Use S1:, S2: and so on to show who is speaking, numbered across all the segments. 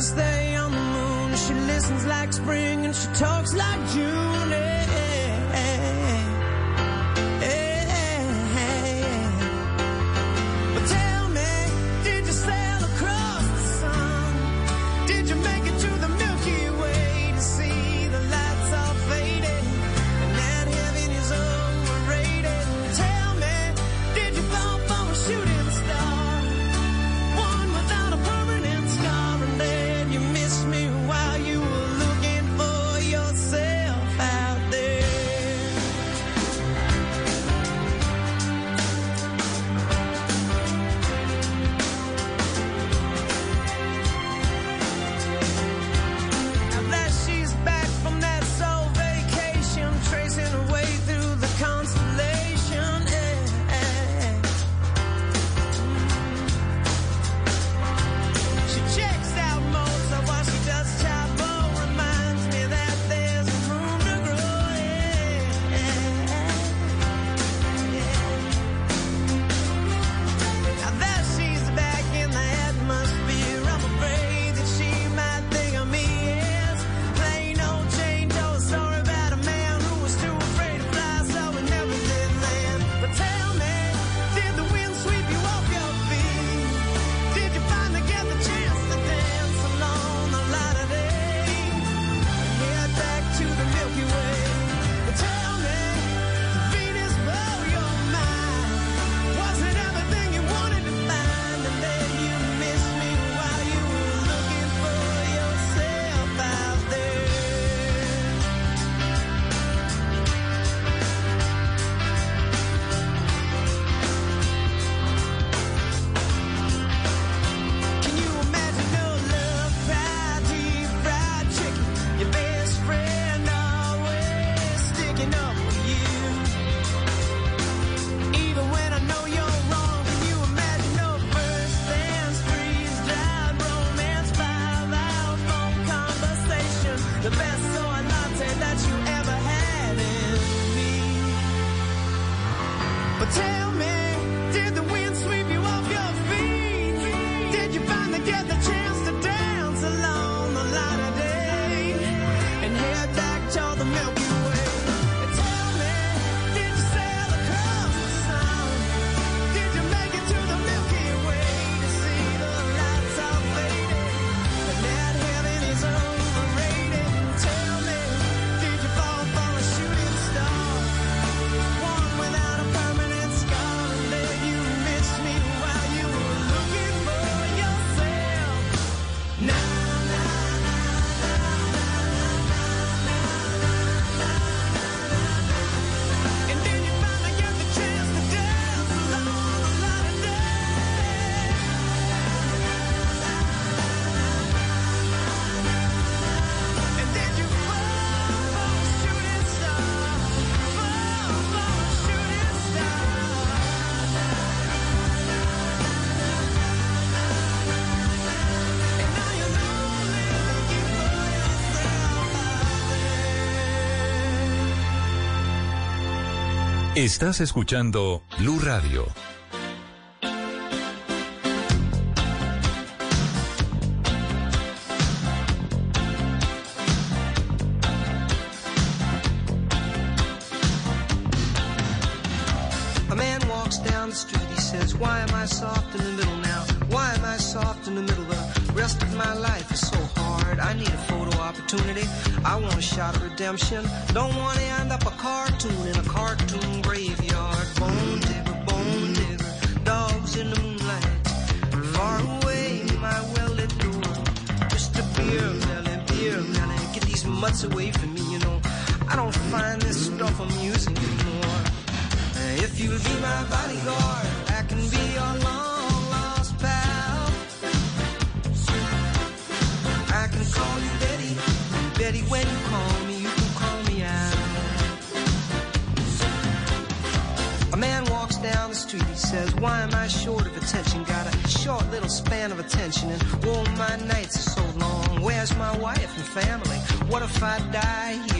S1: summer's day on the moon. She listens like spring and she talks like June.
S2: Estás escuchando Blue Radio.
S1: A man walks down the street, he says, Why am I soft in the middle now? Why am I soft in the middle? The rest of my life is so hard. I need a photo opportunity. I want a shot of redemption. Don't want it. if I die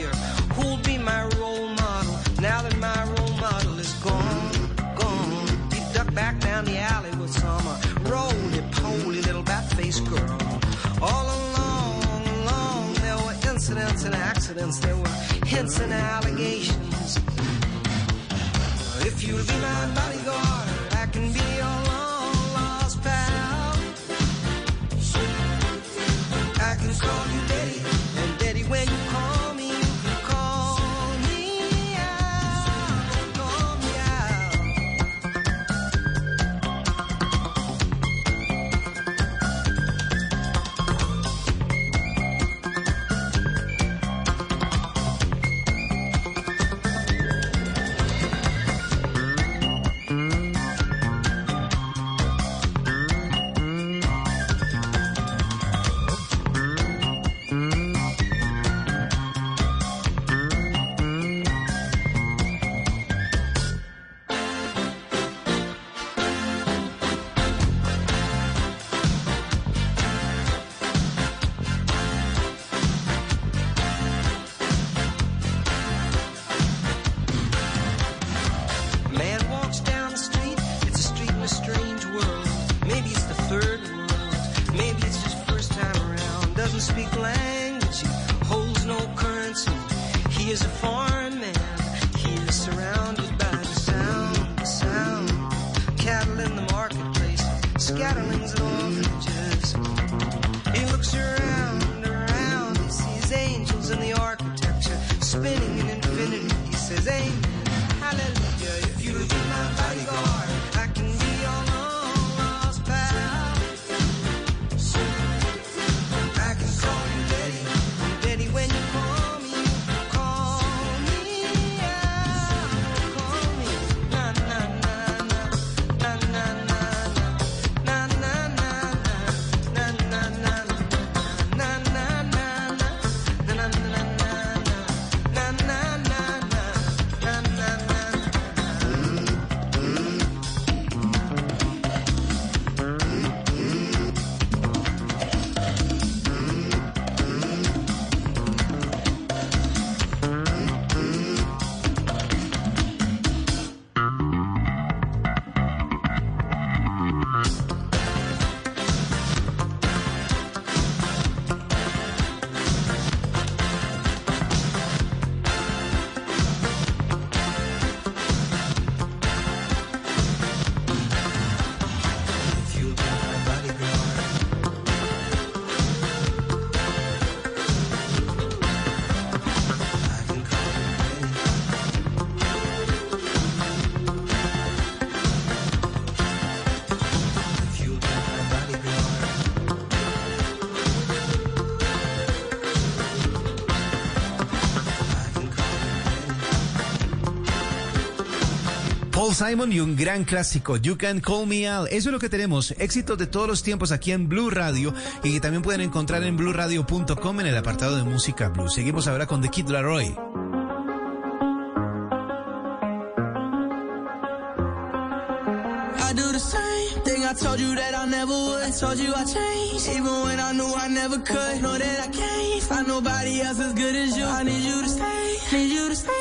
S3: Paul Simon y un gran clásico, You Can Call Me Al. Eso es lo que tenemos, éxitos de todos los tiempos aquí en Blue Radio y que también pueden encontrar en blueradio.com en el apartado de música Blue. Seguimos ahora con The Kid Laroi.
S1: that I you I find nobody else as good as you. I need you to stay.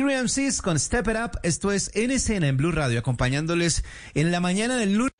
S4: Kiriam
S5: Sis con Step It Up. Esto es En Escena en Blue Radio, acompañándoles en la mañana del lunes.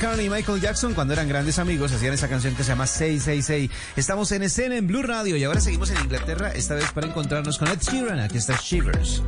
S3: McCartney y Michael Jackson, cuando eran grandes amigos, hacían esa canción que se llama 666. Estamos en escena en Blue Radio y ahora seguimos en Inglaterra, esta vez para encontrarnos con Ed Sheeran. Aquí está
S6: Shivers.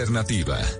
S7: alternativa.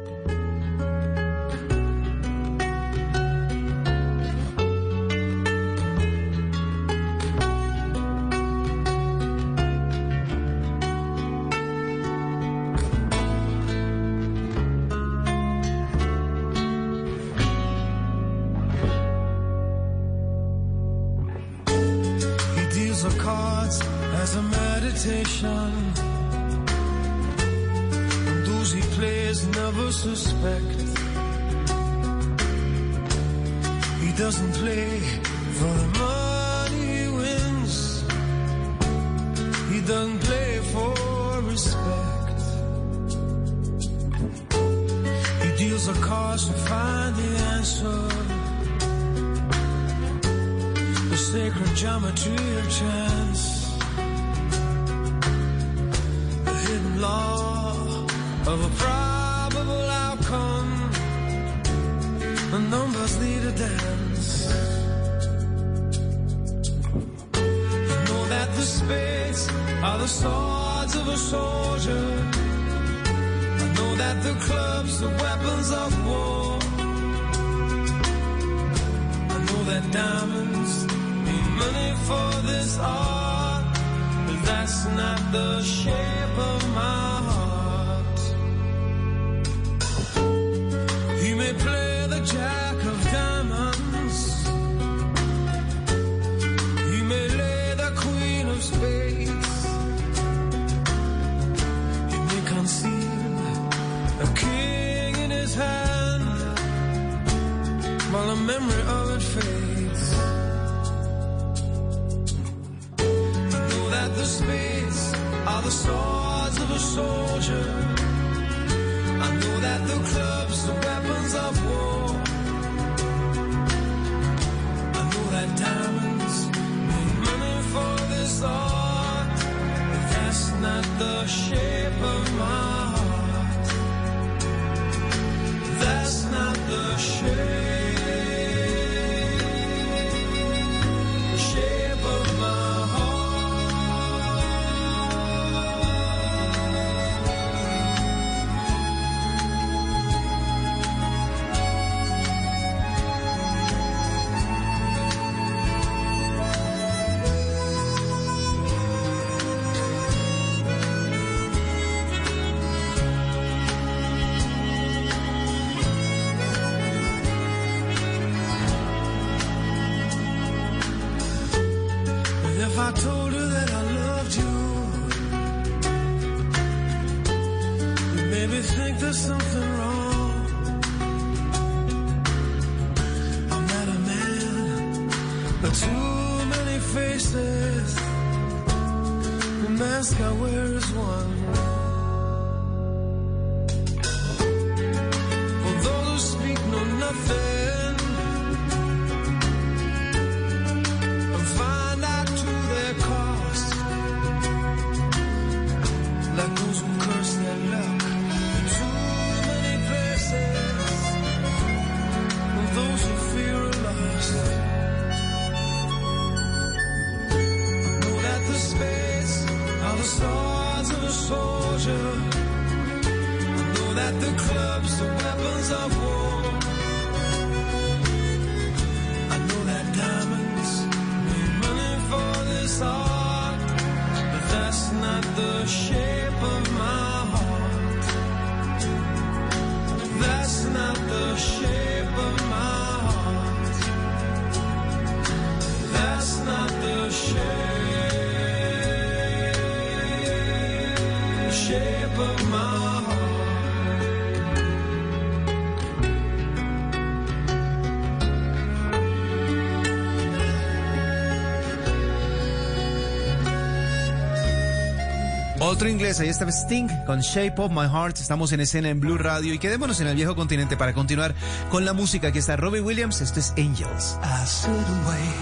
S3: Otro inglés, ahí está Sting con Shape of My Heart. Estamos en escena en Blue Radio y quedémonos en el viejo continente para continuar con la música. Aquí está Robbie Williams, esto es Angels.
S4: I sit and wait.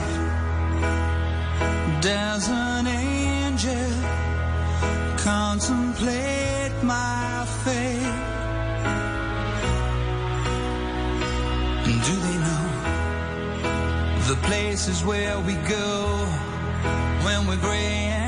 S4: There's an angel contemplate my fate. Do they know the places where we go when we're gray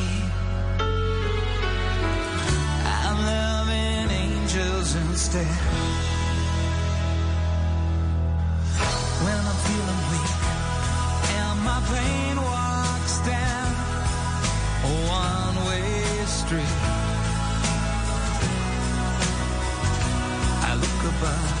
S4: Angels. When I'm feeling weak and my pain walks down a one-way street, I look above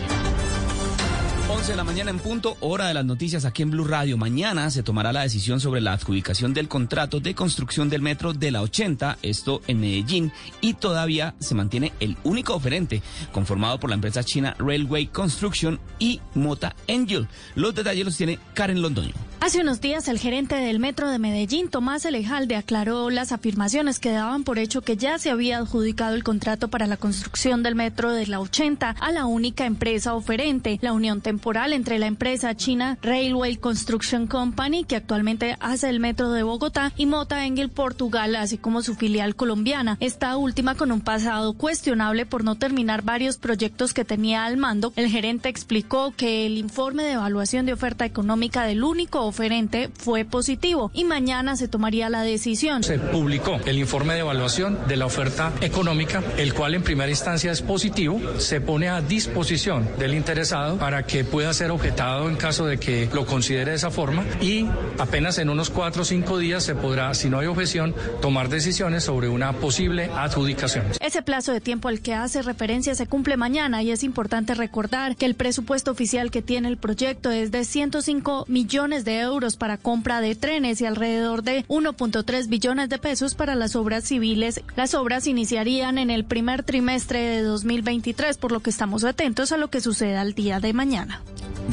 S8: 11 de la mañana en punto, hora de las noticias aquí en Blue Radio. Mañana se tomará la decisión sobre la adjudicación del contrato de construcción del metro de la 80, esto en Medellín, y todavía se mantiene el único oferente, conformado por la empresa china Railway Construction y Mota Angel. Los detalles los tiene Karen Londoño.
S9: Hace unos días el gerente del Metro de Medellín, Tomás Elejalde, aclaró las afirmaciones que daban por hecho que ya se había adjudicado el contrato para la construcción del Metro de la 80 a la única empresa oferente, la unión temporal entre la empresa china Railway Construction Company, que actualmente hace el Metro de Bogotá, y Mota Engel Portugal, así como su filial colombiana. Esta última con un pasado cuestionable por no terminar varios proyectos que tenía al mando. El gerente explicó que el informe de evaluación de oferta económica del único oferente fue positivo y mañana se tomaría la decisión.
S10: Se publicó el informe de evaluación de la oferta económica, el cual en primera instancia es positivo, se pone a disposición del interesado para que pueda ser objetado en caso de que lo considere de esa forma y apenas en unos cuatro o cinco días se podrá, si no hay objeción, tomar decisiones sobre una posible adjudicación.
S9: Ese plazo de tiempo al que hace referencia se cumple mañana y es importante recordar que el presupuesto oficial que tiene el proyecto es de 105 millones de euros para compra de trenes y alrededor de 1.3 billones de pesos para las obras civiles. Las obras iniciarían en el primer trimestre de 2023, por lo que estamos atentos a lo que suceda el día de mañana.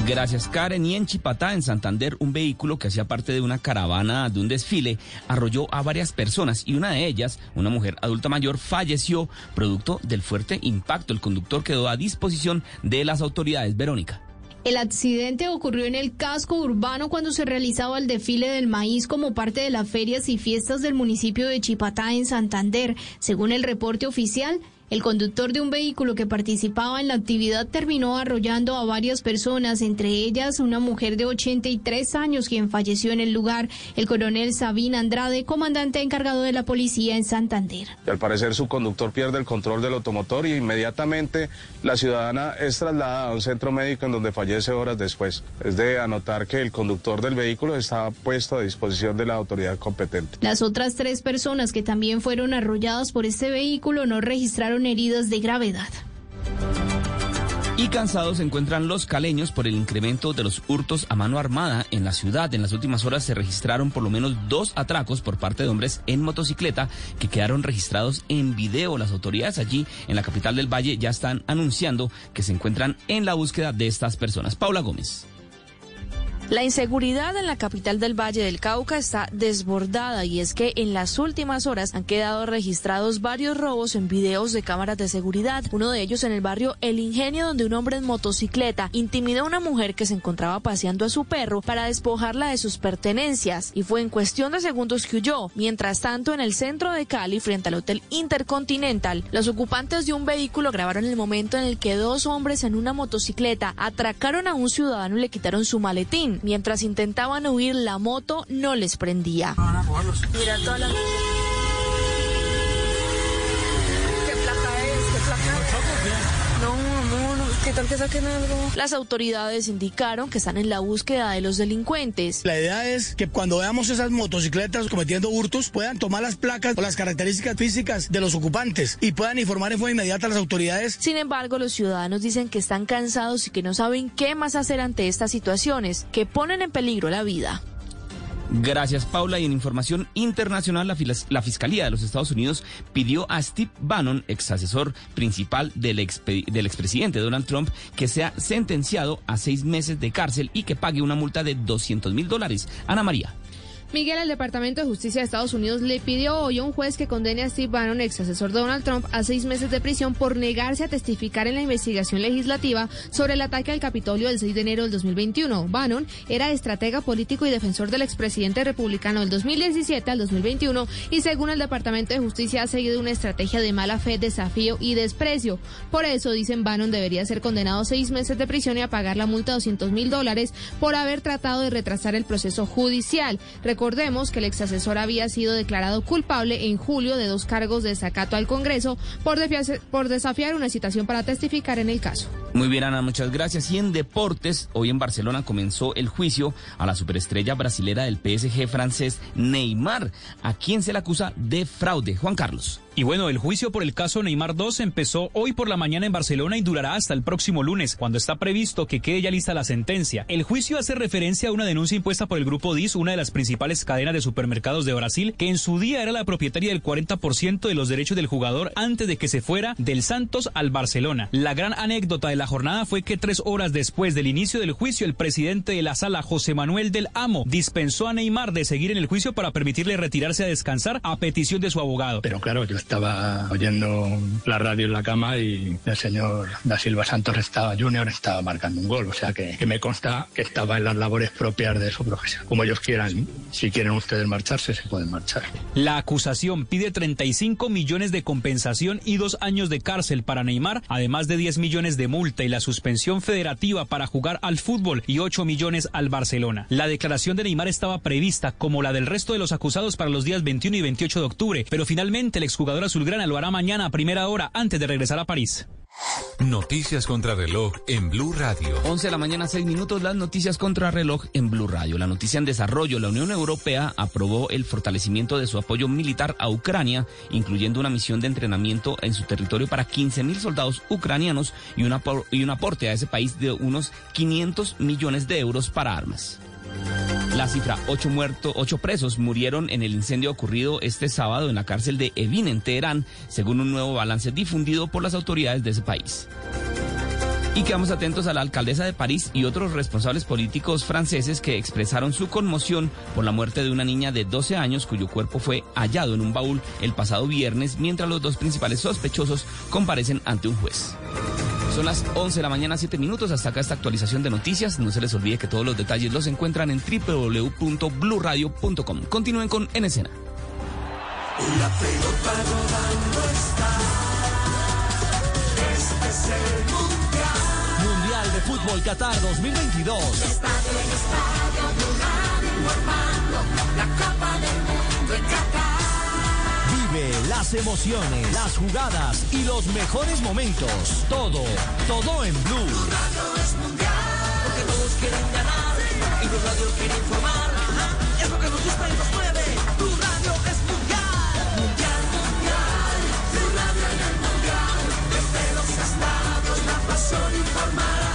S8: Gracias, Karen. Y en Chipatá, en Santander, un vehículo que hacía parte de una caravana de un desfile arrolló a varias personas y una de ellas, una mujer adulta mayor, falleció producto del fuerte impacto. El conductor quedó a disposición de las autoridades. Verónica.
S11: El accidente ocurrió en el casco urbano cuando se realizaba el desfile del maíz como parte de las ferias y fiestas del municipio de Chipatá en Santander. Según el reporte oficial, el conductor de un vehículo que participaba en la actividad terminó arrollando a varias personas, entre ellas una mujer de 83 años quien falleció en el lugar, el coronel Sabín Andrade, comandante encargado de la policía en Santander.
S12: Al parecer su conductor pierde el control del automotor y inmediatamente la ciudadana es trasladada a un centro médico en donde fallece horas después. Es de anotar que el conductor del vehículo está puesto a disposición de la autoridad competente.
S11: Las otras tres personas que también fueron arrolladas por este vehículo no registraron heridas de gravedad.
S8: Y cansados se encuentran los caleños por el incremento de los hurtos a mano armada en la ciudad. En las últimas horas se registraron por lo menos dos atracos por parte de hombres en motocicleta que quedaron registrados en video. Las autoridades allí en la capital del Valle ya están anunciando que se encuentran en la búsqueda de estas personas. Paula Gómez.
S13: La inseguridad en la capital del Valle del Cauca está desbordada y es que en las últimas horas han quedado registrados varios robos en videos de cámaras de seguridad. Uno de ellos en el barrio El Ingenio donde un hombre en motocicleta intimidó a una mujer que se encontraba paseando a su perro para despojarla de sus pertenencias y fue en cuestión de segundos que huyó. Mientras tanto, en el centro de Cali, frente al Hotel Intercontinental, los ocupantes de un vehículo grabaron el momento en el que dos hombres en una motocicleta atracaron a un ciudadano y le quitaron su maletín. Mientras intentaban huir, la moto no les prendía. Mira toda la... amor, ¿qué tal que saquen algo? Las autoridades indicaron que están en la búsqueda de los delincuentes.
S14: La idea es que cuando veamos esas motocicletas cometiendo hurtos puedan tomar las placas o las características físicas de los ocupantes y puedan informar en forma inmediata a las autoridades.
S13: Sin embargo, los ciudadanos dicen que están cansados y que no saben qué más hacer ante estas situaciones que ponen en peligro la vida.
S8: Gracias, Paula. Y en información internacional, la, la Fiscalía de los Estados Unidos pidió a Steve Bannon, ex asesor principal del, del expresidente Donald Trump, que sea sentenciado a seis meses de cárcel y que pague una multa de 200 mil dólares. Ana María.
S15: Miguel, el Departamento de Justicia de Estados Unidos le pidió hoy a un juez que condene a Steve Bannon, ex asesor de Donald Trump, a seis meses de prisión por negarse a testificar en la investigación legislativa sobre el ataque al Capitolio del 6 de enero del 2021. Bannon era estratega político y defensor del expresidente republicano del 2017 al 2021 y según el Departamento de Justicia ha seguido una estrategia de mala fe, desafío y desprecio. Por eso, dicen Bannon, debería ser condenado a seis meses de prisión y a pagar la multa de 200 mil dólares por haber tratado de retrasar el proceso judicial. Recordemos que el ex asesor había sido declarado culpable en julio de dos cargos de desacato al Congreso por, por desafiar una citación para testificar en el caso.
S8: Muy bien, Ana, muchas gracias. Y en deportes, hoy en Barcelona comenzó el juicio a la superestrella brasilera del PSG francés Neymar, a quien se le acusa de fraude. Juan Carlos.
S16: Y bueno, el juicio por el caso Neymar 2 empezó hoy por la mañana en Barcelona y durará hasta el próximo lunes, cuando está previsto que quede ya lista la sentencia. El juicio hace referencia a una denuncia impuesta por el Grupo DIS, una de las principales cadenas de supermercados de Brasil, que en su día era la propietaria del 40% de los derechos del jugador antes de que se fuera del Santos al Barcelona. La gran anécdota de la jornada fue que tres horas después del inicio del juicio, el presidente de la sala, José Manuel del Amo, dispensó a Neymar de seguir en el juicio para permitirle retirarse a descansar a petición de su abogado.
S17: Pero claro, yo estaba oyendo la radio en la cama y el señor Da Silva Santos estaba Junior estaba marcando un gol, o sea que, que me consta que estaba en las labores propias de su profesión. Como ellos quieran, si quieren ustedes marcharse, se pueden marchar.
S16: La acusación pide 35 millones de compensación y dos años de cárcel para Neymar, además de 10 millones de multa y la suspensión federativa para jugar al fútbol y 8 millones al Barcelona. La declaración de Neymar estaba prevista, como la del resto de los acusados, para los días 21 y 28 de octubre, pero finalmente el exjugador azulgrana lo hará mañana a primera hora antes de regresar a París.
S2: Noticias contra reloj en Blue Radio.
S8: 11 de la mañana, 6 minutos, las noticias contra reloj en Blue Radio. La noticia en desarrollo, la Unión Europea aprobó el fortalecimiento de su apoyo militar a Ucrania, incluyendo una misión de entrenamiento en su territorio para 15 mil soldados ucranianos y, una y un aporte a ese país de unos 500 millones de euros para armas. La cifra, ocho muertos, ocho presos murieron en el incendio ocurrido este sábado en la cárcel de Evin en Teherán, según un nuevo balance difundido por las autoridades de ese país. Y quedamos atentos a la alcaldesa de París y otros responsables políticos franceses que expresaron su conmoción por la muerte de una niña de 12 años cuyo cuerpo fue hallado en un baúl el pasado viernes mientras los dos principales sospechosos comparecen ante un juez. Son las 11 de la mañana, 7 minutos. Hasta acá esta actualización de noticias. No se les olvide que todos los detalles los encuentran en www.bluradio.com. Continúen con En.
S18: La pelota rodando está. Este es el mundial.
S19: De Fútbol Qatar 2022.
S18: Estadio en estadio, informando. La Copa del Mundo en Qatar.
S19: Vive las emociones, las jugadas y los mejores momentos. Todo, todo en Blue.
S18: Blue Radio es mundial. Porque todos quieren ganar. Y Blue Radio quiere informar. Ajá, Es lo que nos gusta y nos mueve. Blue Radio es mundial. Mundial, mundial. Blue Radio en el mundial. Desde los estadios la pasión informará.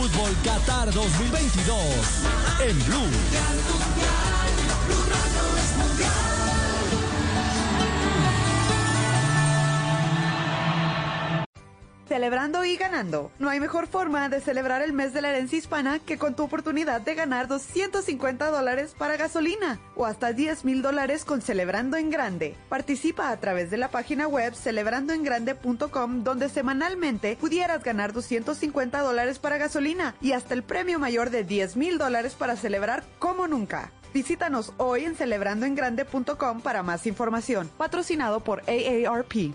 S19: Fútbol Qatar 2022 en Blue.
S20: Celebrando y ganando. No hay mejor forma de celebrar el mes de la herencia hispana que con tu oportunidad de ganar 250 dólares para gasolina o hasta 10 mil dólares con Celebrando en Grande. Participa a través de la página web celebrandoengrande.com donde semanalmente pudieras ganar 250 dólares para gasolina y hasta el premio mayor de 10 mil dólares para celebrar como nunca. Visítanos hoy en celebrandoengrande.com para más información. Patrocinado por AARP.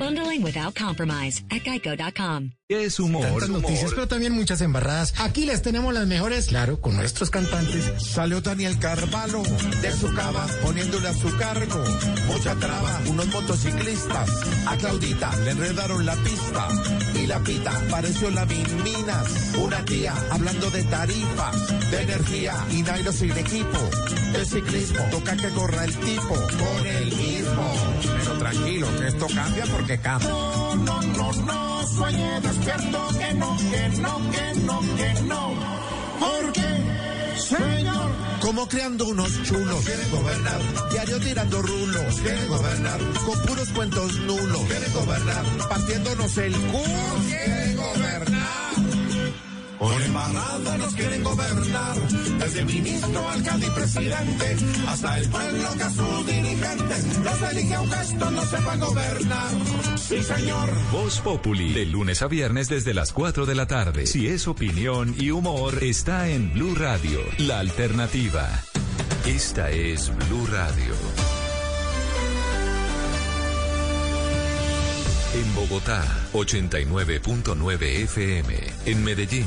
S21: Bundling without compromise at geico.com.
S2: Es humor.
S22: Tantas noticias, pero también muchas embarradas. Aquí les tenemos las mejores, claro, con nuestros cantantes.
S23: Salió Daniel Carvalho de su cava poniéndole a su cargo mucha traba. Unos motociclistas a Claudita le enredaron la pista y la pita pareció la Minas. Una tía hablando de tarifas, de energía y Nairo sin equipo. El ciclismo toca que corra el tipo con el mismo. Pero tranquilo, que esto cambia porque cambia. No, no, no, no, sueñe despierto que no, que no, que no, que no. Porque, señor, como creando unos chulos. Quieren gobernar, diario tirando rulos. Quieren gobernar, con puros cuentos nulos. Quieren gobernar, partiéndonos el culo. Quieren gobernar. Por embarrada nos quieren gobernar, desde ministro, alcalde y presidente, hasta el pueblo que a sus dirigentes los elige aunque estos no sepan gobernar. Sí, señor.
S2: Voz Populi, de lunes a viernes desde las 4 de la tarde. Si es opinión y humor, está en Blue Radio, la alternativa. Esta es Blue Radio. En Bogotá, 89.9 FM. En Medellín,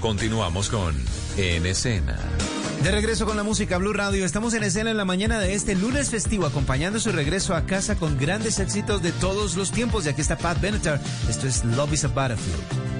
S2: Continuamos con En Escena.
S3: De regreso con la música Blue Radio, estamos en escena en la mañana de este lunes festivo, acompañando su regreso a casa con grandes éxitos de todos los tiempos. Y aquí está Pat Benatar. Esto es Love is a Battlefield.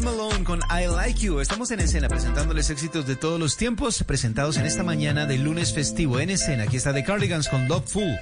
S24: Malone con I Like You. Estamos en escena presentándoles éxitos de todos los tiempos presentados en esta mañana de lunes festivo en escena. Aquí está The Cardigans con Love Fool.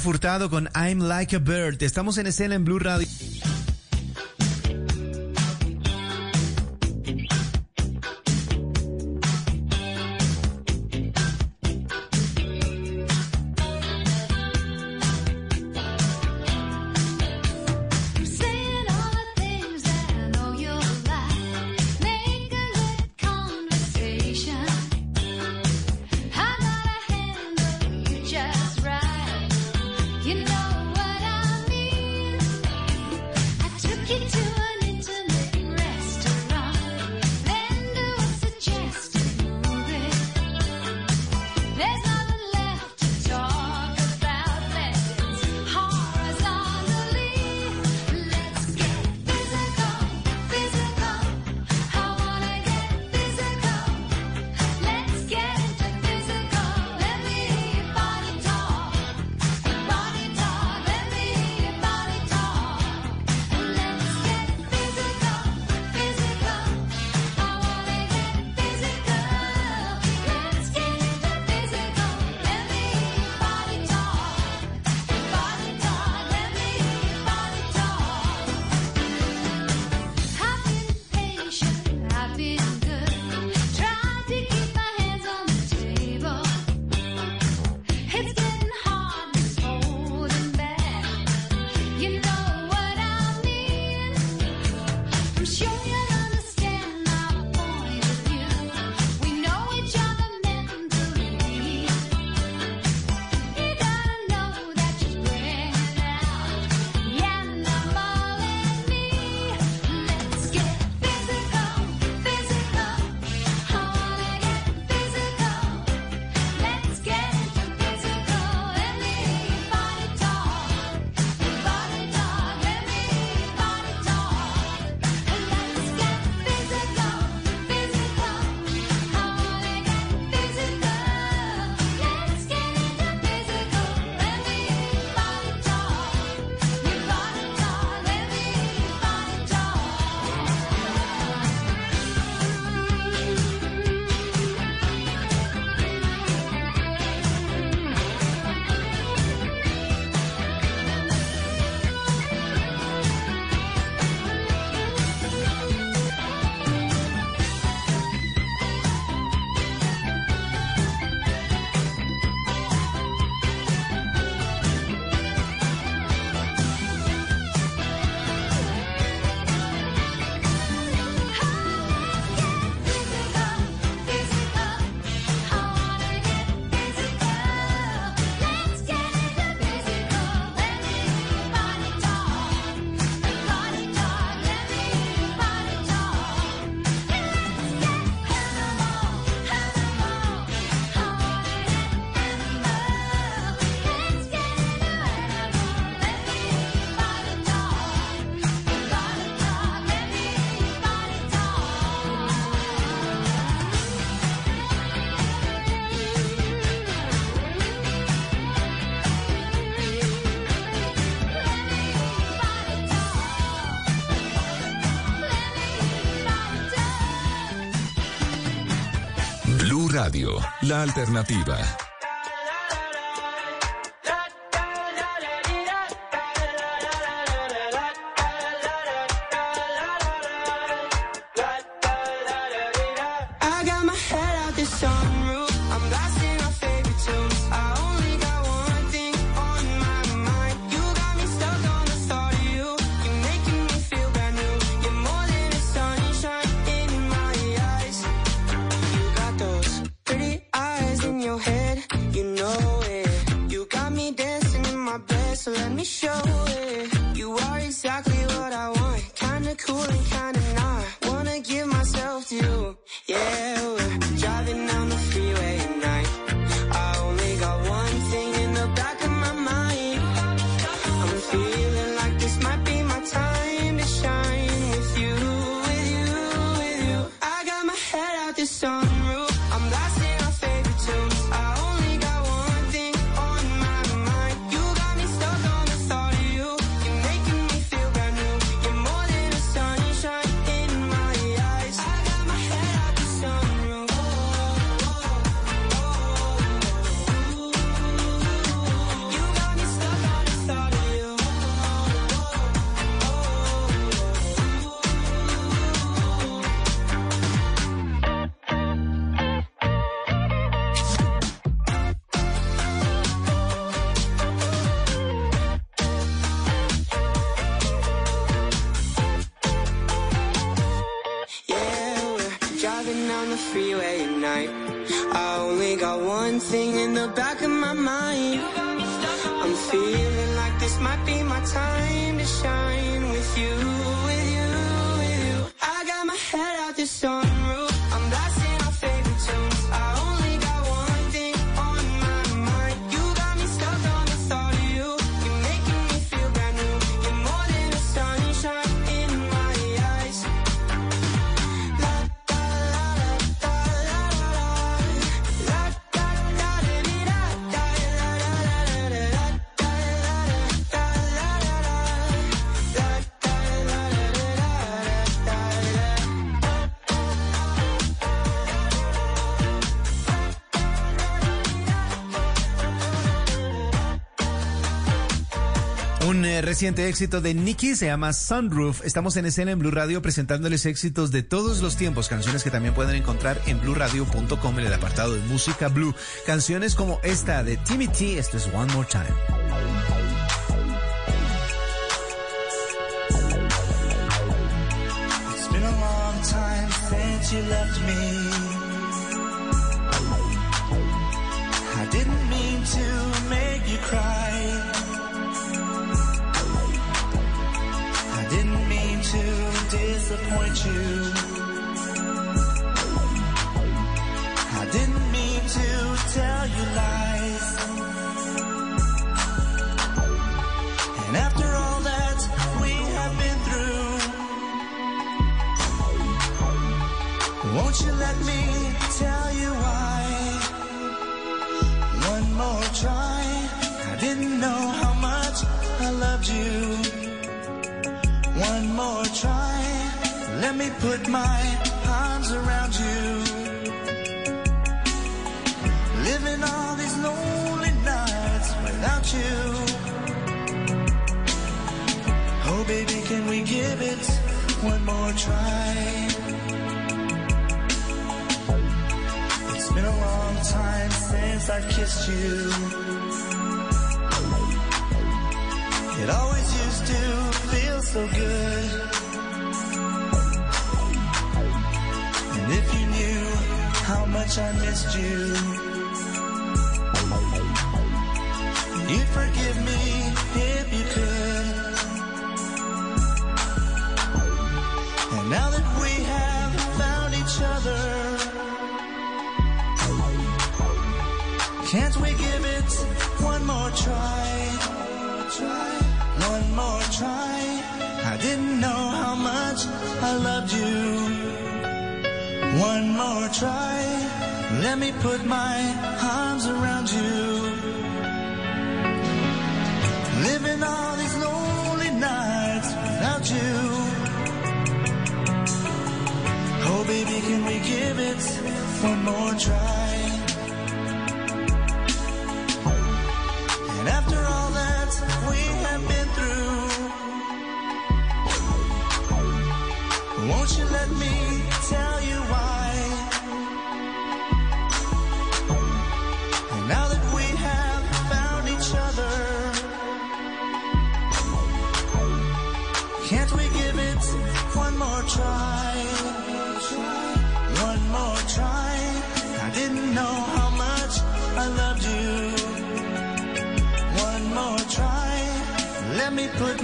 S6: Furtado con I'm Like a Bird. Estamos en escena en Blue Radio.
S1: La alternativa.
S5: El reciente éxito de Nicky se llama Sunroof. Estamos en escena en Blue Radio presentándoles éxitos de todos los tiempos, canciones que también pueden encontrar en blueradio.com en el apartado de música blue. Canciones como esta de Timmy T, esto es One More Time.
S25: disappoint you. I didn't mean to tell you lies. put my arms around you. Living all these lonely nights without you. Oh, baby, can we give it one more try? It's been a long time since I've kissed you. It always used to feel so good. much I missed you. You'd forgive me if you could. And now that we have found each other, can't we give it one more try? One more try. I didn't know how much I loved you. One more try. Let me put my arms around you. Living all these lonely nights without you. Oh, baby, can we give it one more try? And after all that we have been through, won't you let me?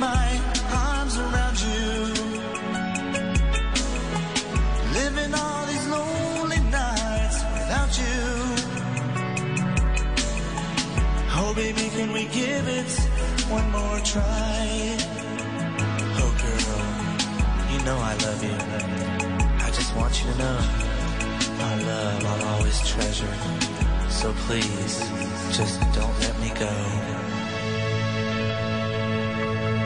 S25: Arms around you, living all these lonely nights without you. Oh, baby, can we give it one more try? Oh, girl, you know I love you. I just want you to know my love I'll always treasure. So please, just don't let me go.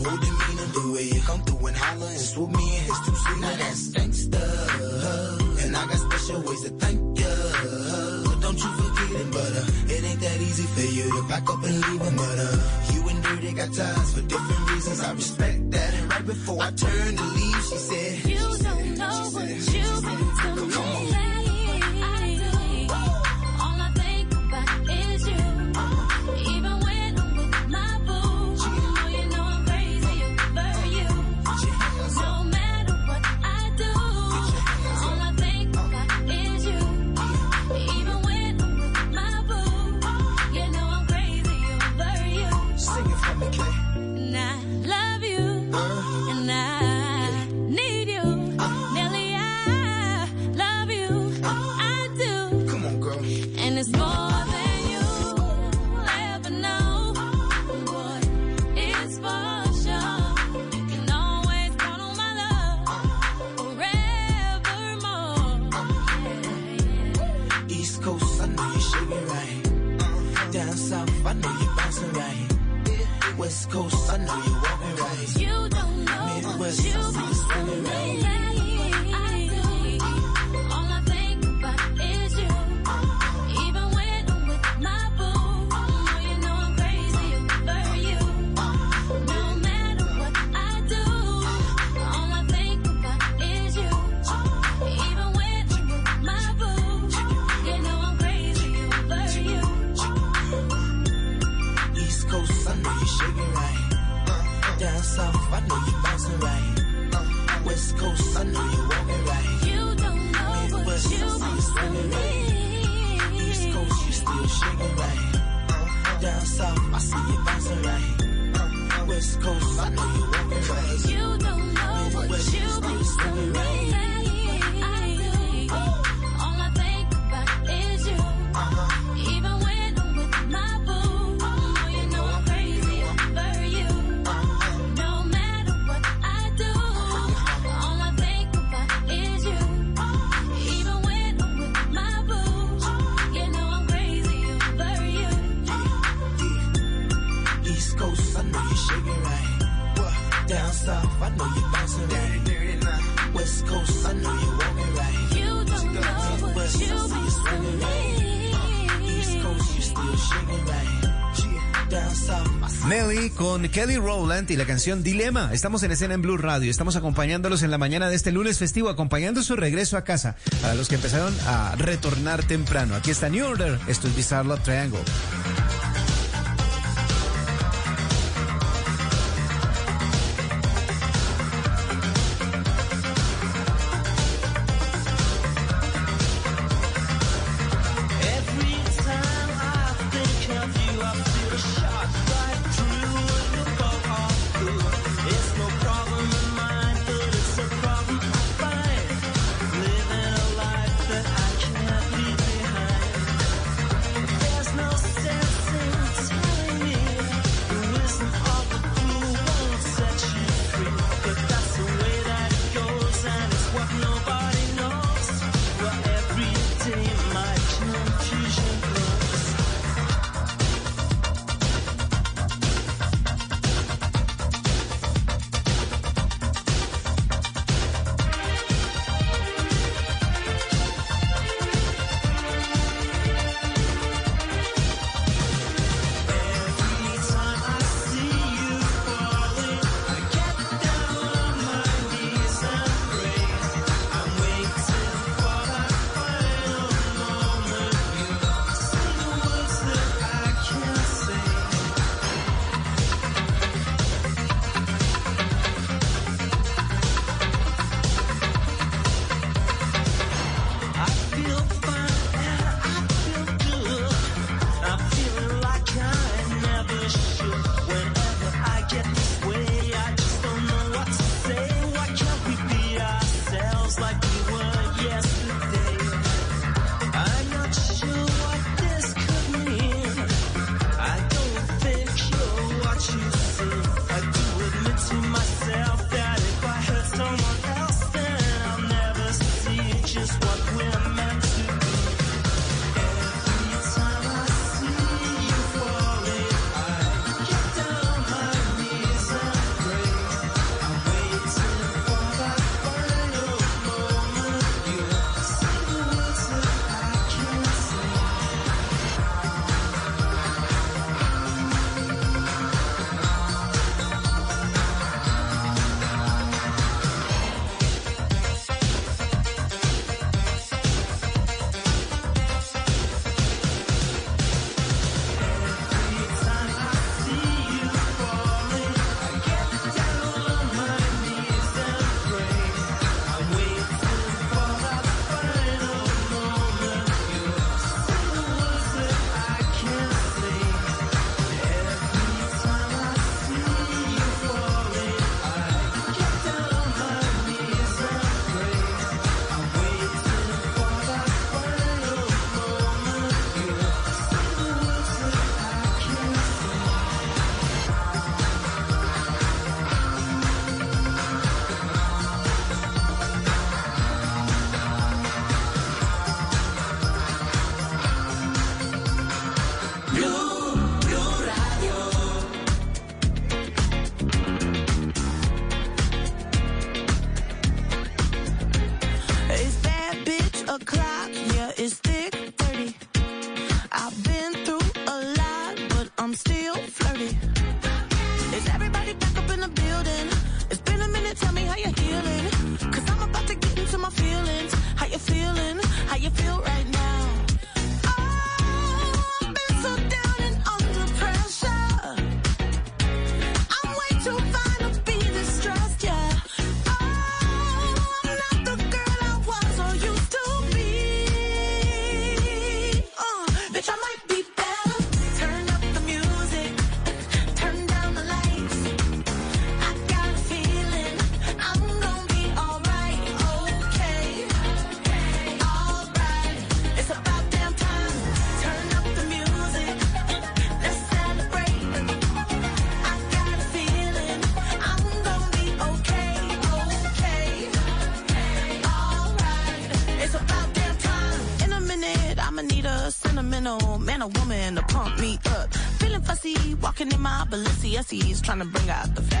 S25: Oh.
S3: con Kelly Rowland y la canción Dilema. Estamos en escena en Blue Radio. Estamos acompañándolos en la mañana de este lunes festivo, acompañando su regreso a casa. Para los que empezaron a retornar temprano. Aquí está New Order. Esto es Bizarre Love Triangle.
S26: yes, he's trying to bring out the
S27: family.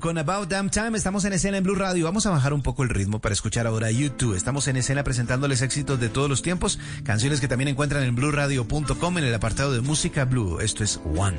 S27: Con About Damn Time. Estamos en escena en Blue Radio. Vamos a bajar un poco el ritmo para escuchar ahora YouTube. Estamos en escena presentándoles éxitos de todos los tiempos, canciones que también encuentran en blueradio.com en el apartado de música blue. Esto es One.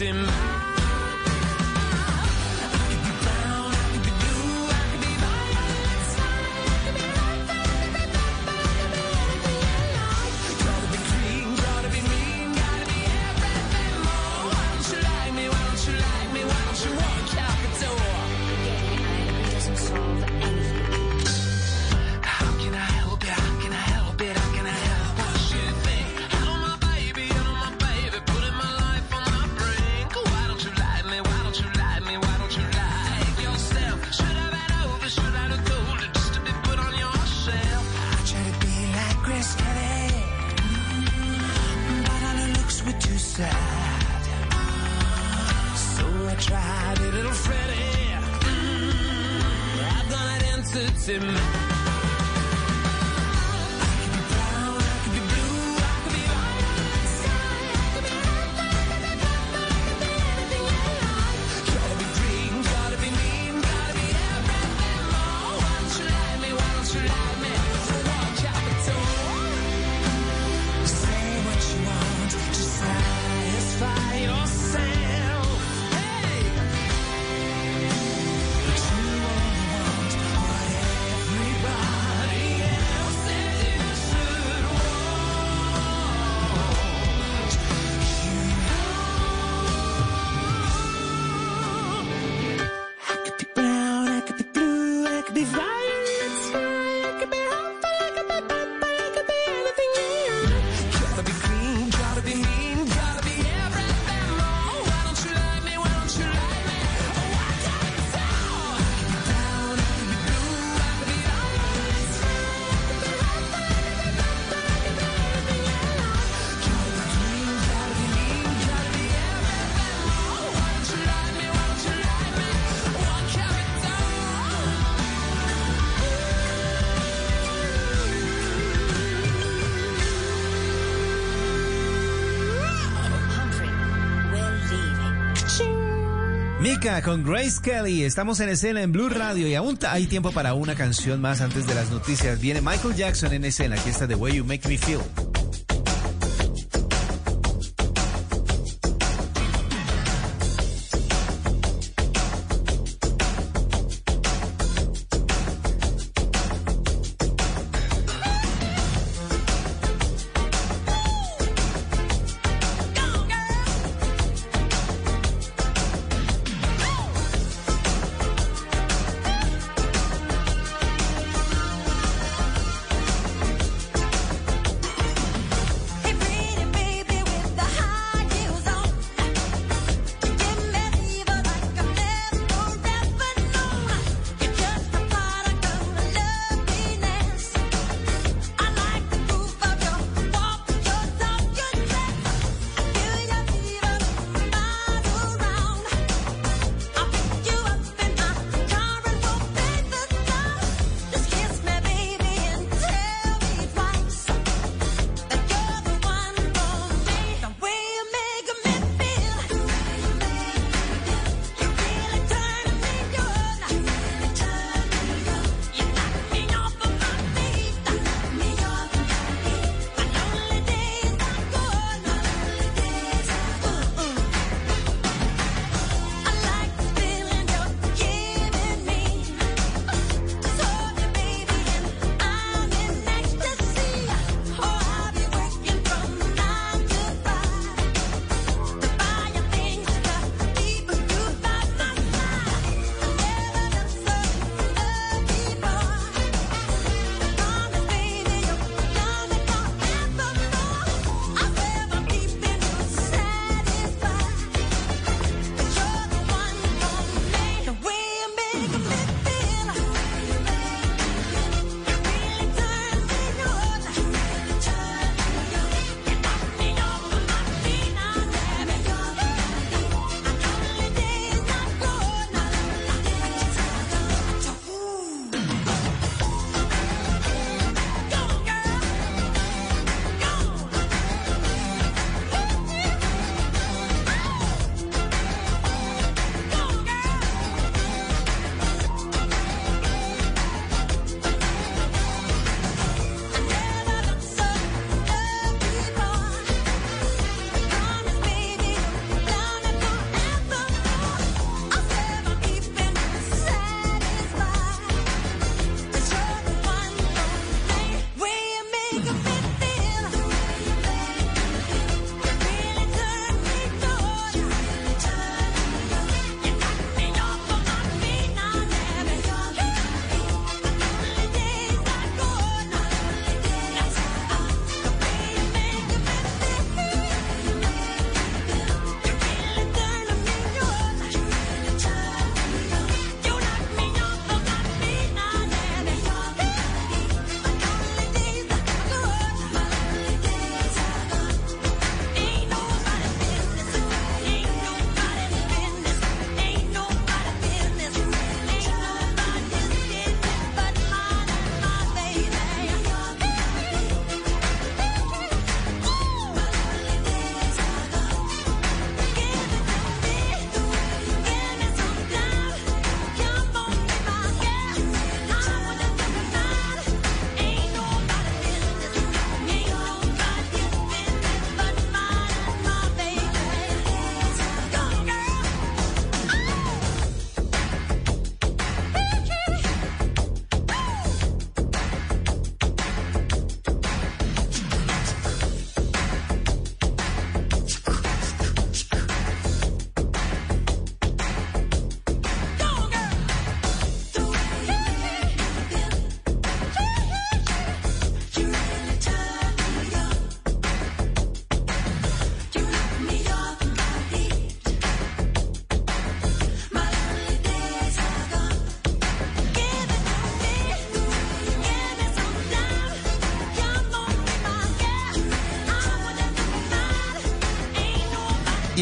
S27: It's impossible. sad. So I tried it, little Freddy. Mm, I've got an answer to
S6: Tim. Con Grace Kelly. Estamos en escena en Blue Radio y aún hay tiempo para una canción más antes de las noticias. Viene Michael Jackson en escena. Aquí está The Way You Make Me Feel.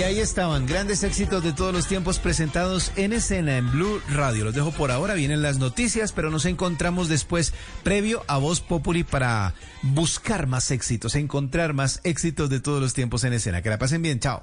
S6: Ahí estaban, grandes éxitos de todos los tiempos presentados en escena en Blue Radio. Los dejo por ahora, vienen las noticias, pero nos encontramos después, previo a Voz Populi, para buscar más éxitos, encontrar más éxitos de todos los tiempos en escena. Que la pasen bien, chao.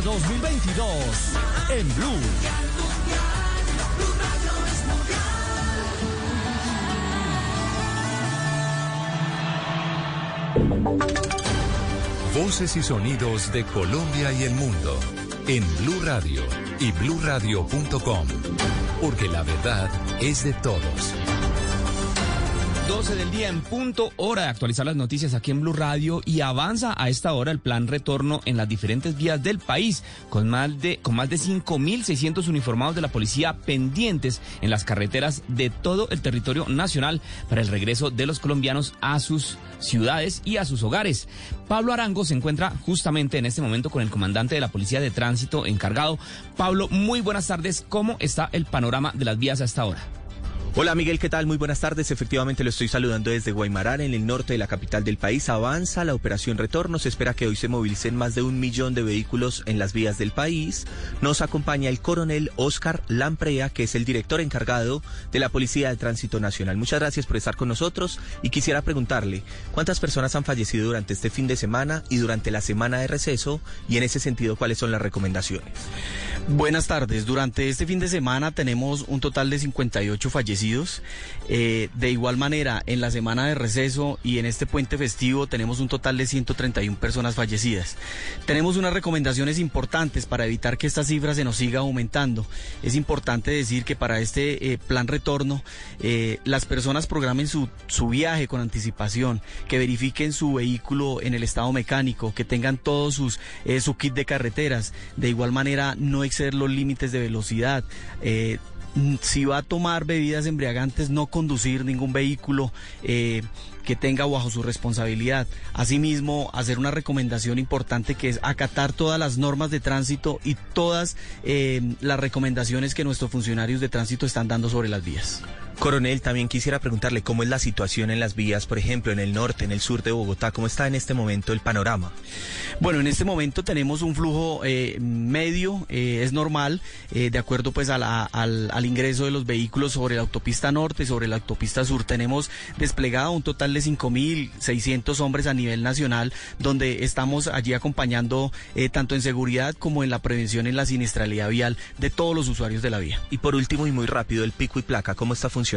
S28: Qatar 2022. En Blue.
S1: Voces y sonidos de Colombia y el mundo en Blue Radio y bluradio.com, porque la verdad es de todos.
S8: 12 del día en punto, hora de actualizar las noticias aquí en Blue Radio y avanza a esta hora el plan retorno en las diferentes vías del país, con más de, con más de 5.600 uniformados de la policía pendientes en las carreteras de todo el territorio nacional para el regreso de los colombianos a sus ciudades y a sus hogares. Pablo Arango se encuentra justamente en este momento con el comandante de la Policía de Tránsito encargado. Pablo, muy buenas tardes. ¿Cómo está el panorama de las vías a esta hora?
S29: Hola Miguel, ¿qué tal? Muy buenas tardes. Efectivamente lo estoy saludando desde Guaymarar, en el norte de la capital del país. Avanza la operación retorno. Se espera que hoy se movilicen más de un millón de vehículos en las vías del país. Nos acompaña el coronel Oscar Lamprea, que es el director encargado de la Policía de Tránsito Nacional. Muchas gracias por estar con nosotros y quisiera preguntarle cuántas personas han fallecido durante este fin de semana y durante la semana de receso y en ese sentido cuáles son las recomendaciones.
S30: Buenas tardes. Durante este fin de semana tenemos un total de 58 fallecidos. Eh, de igual manera, en la semana de receso y en este puente festivo tenemos un total de 131 personas fallecidas. Tenemos unas recomendaciones importantes para evitar que esta cifra se nos siga aumentando. Es importante decir que para este eh, plan retorno, eh, las personas programen su, su viaje con anticipación, que verifiquen su vehículo en el estado mecánico, que tengan todos sus su kit de carreteras. De igual manera, no exceder los límites de velocidad. Si va a tomar bebidas embriagantes, no conducir ningún vehículo eh, que tenga bajo su responsabilidad. Asimismo, hacer una recomendación importante que es acatar todas las normas de tránsito y todas eh, las recomendaciones que nuestros funcionarios de tránsito están dando sobre las vías.
S29: Coronel, también quisiera preguntarle cómo es la situación en las vías, por ejemplo, en el norte, en el sur de Bogotá, cómo está en este momento el panorama.
S30: Bueno, en este momento tenemos un flujo eh, medio, eh, es normal, eh, de acuerdo pues a la- al, al ingreso de los vehículos sobre la autopista norte, sobre la autopista sur. Tenemos desplegado un total de 5.600 hombres a nivel nacional, donde estamos allí acompañando tanto en seguridad como en la prevención en la siniestralidad vial de todos los usuarios de la vía.
S29: Y por último y muy rápido, el pico y placa, ¿cómo está funcionando?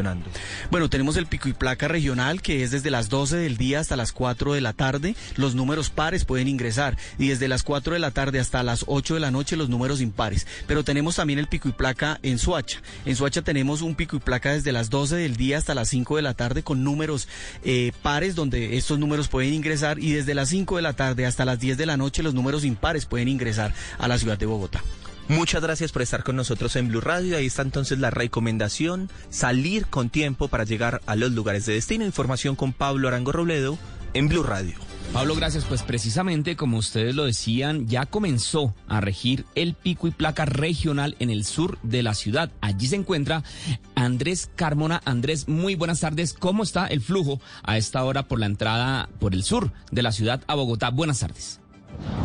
S30: Bueno, tenemos el pico y placa regional que es desde las 12 del día hasta las 4 de la tarde. Los números pares pueden ingresar y desde las 4 de la tarde hasta las 8 de la noche los números impares. Pero tenemos también el pico y placa en Suacha. En Suacha tenemos un pico y placa desde las 12 del día hasta las 5 de la tarde con números eh, pares donde estos números pueden ingresar y desde las 5 de la tarde hasta las 10 de la noche los números impares pueden ingresar a la ciudad de Bogotá.
S29: Muchas gracias por estar con nosotros en Blue Radio. Ahí está entonces la recomendación, salir con tiempo para llegar a los lugares de destino. Información con Pablo Arango Robledo en Blue Radio.
S8: Pablo, gracias. Pues precisamente como ustedes lo decían, ya comenzó a regir el pico y placa regional en el sur de la ciudad. Allí se encuentra Andrés Carmona. Andrés, muy buenas tardes. ¿Cómo está el flujo a esta hora por la entrada por el sur de la ciudad a Bogotá? Buenas tardes.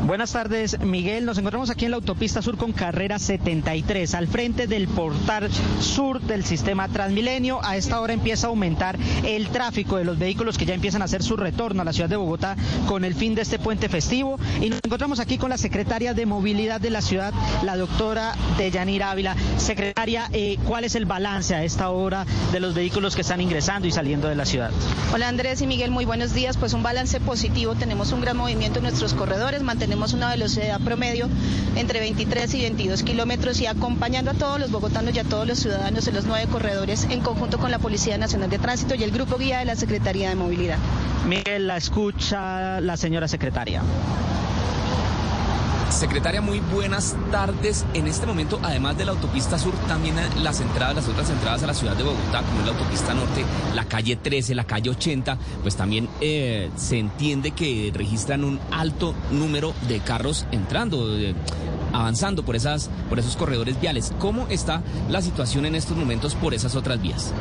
S31: Buenas tardes, Miguel. Nos encontramos aquí en la autopista sur con carrera 73, al frente del portal sur del sistema Transmilenio. A esta hora empieza a aumentar el tráfico de los vehículos que ya empiezan a hacer su retorno a la ciudad de Bogotá con el fin de este puente festivo. Y nos encontramos aquí con la secretaria de Movilidad de la ciudad, la doctora Deyanira Ávila. Secretaria, eh, ¿cuál es el balance a esta hora de los vehículos que están ingresando y saliendo de la ciudad?
S11: Hola Andrés y Miguel, muy buenos días. Pues un balance positivo, tenemos un gran movimiento en nuestros corredores, mantenemos
S32: tenemos una velocidad promedio entre 23 y 22 kilómetros y acompañando a todos los bogotanos y a todos los ciudadanos en los nueve corredores en conjunto con la Policía Nacional de Tránsito y el Grupo Guía de la Secretaría de Movilidad.
S31: Miguel, la escucha la señora secretaria.
S8: Secretaria, muy buenas tardes. En este momento, además de la autopista sur, también las entradas, las otras entradas a la ciudad de Bogotá, como es la autopista norte, la calle 13, la calle 80, pues también eh, se entiende que registran un alto número de carros entrando. eh, avanzando por esas por esos corredores viales. ¿Cómo está la situación en estos momentos por esas otras vías?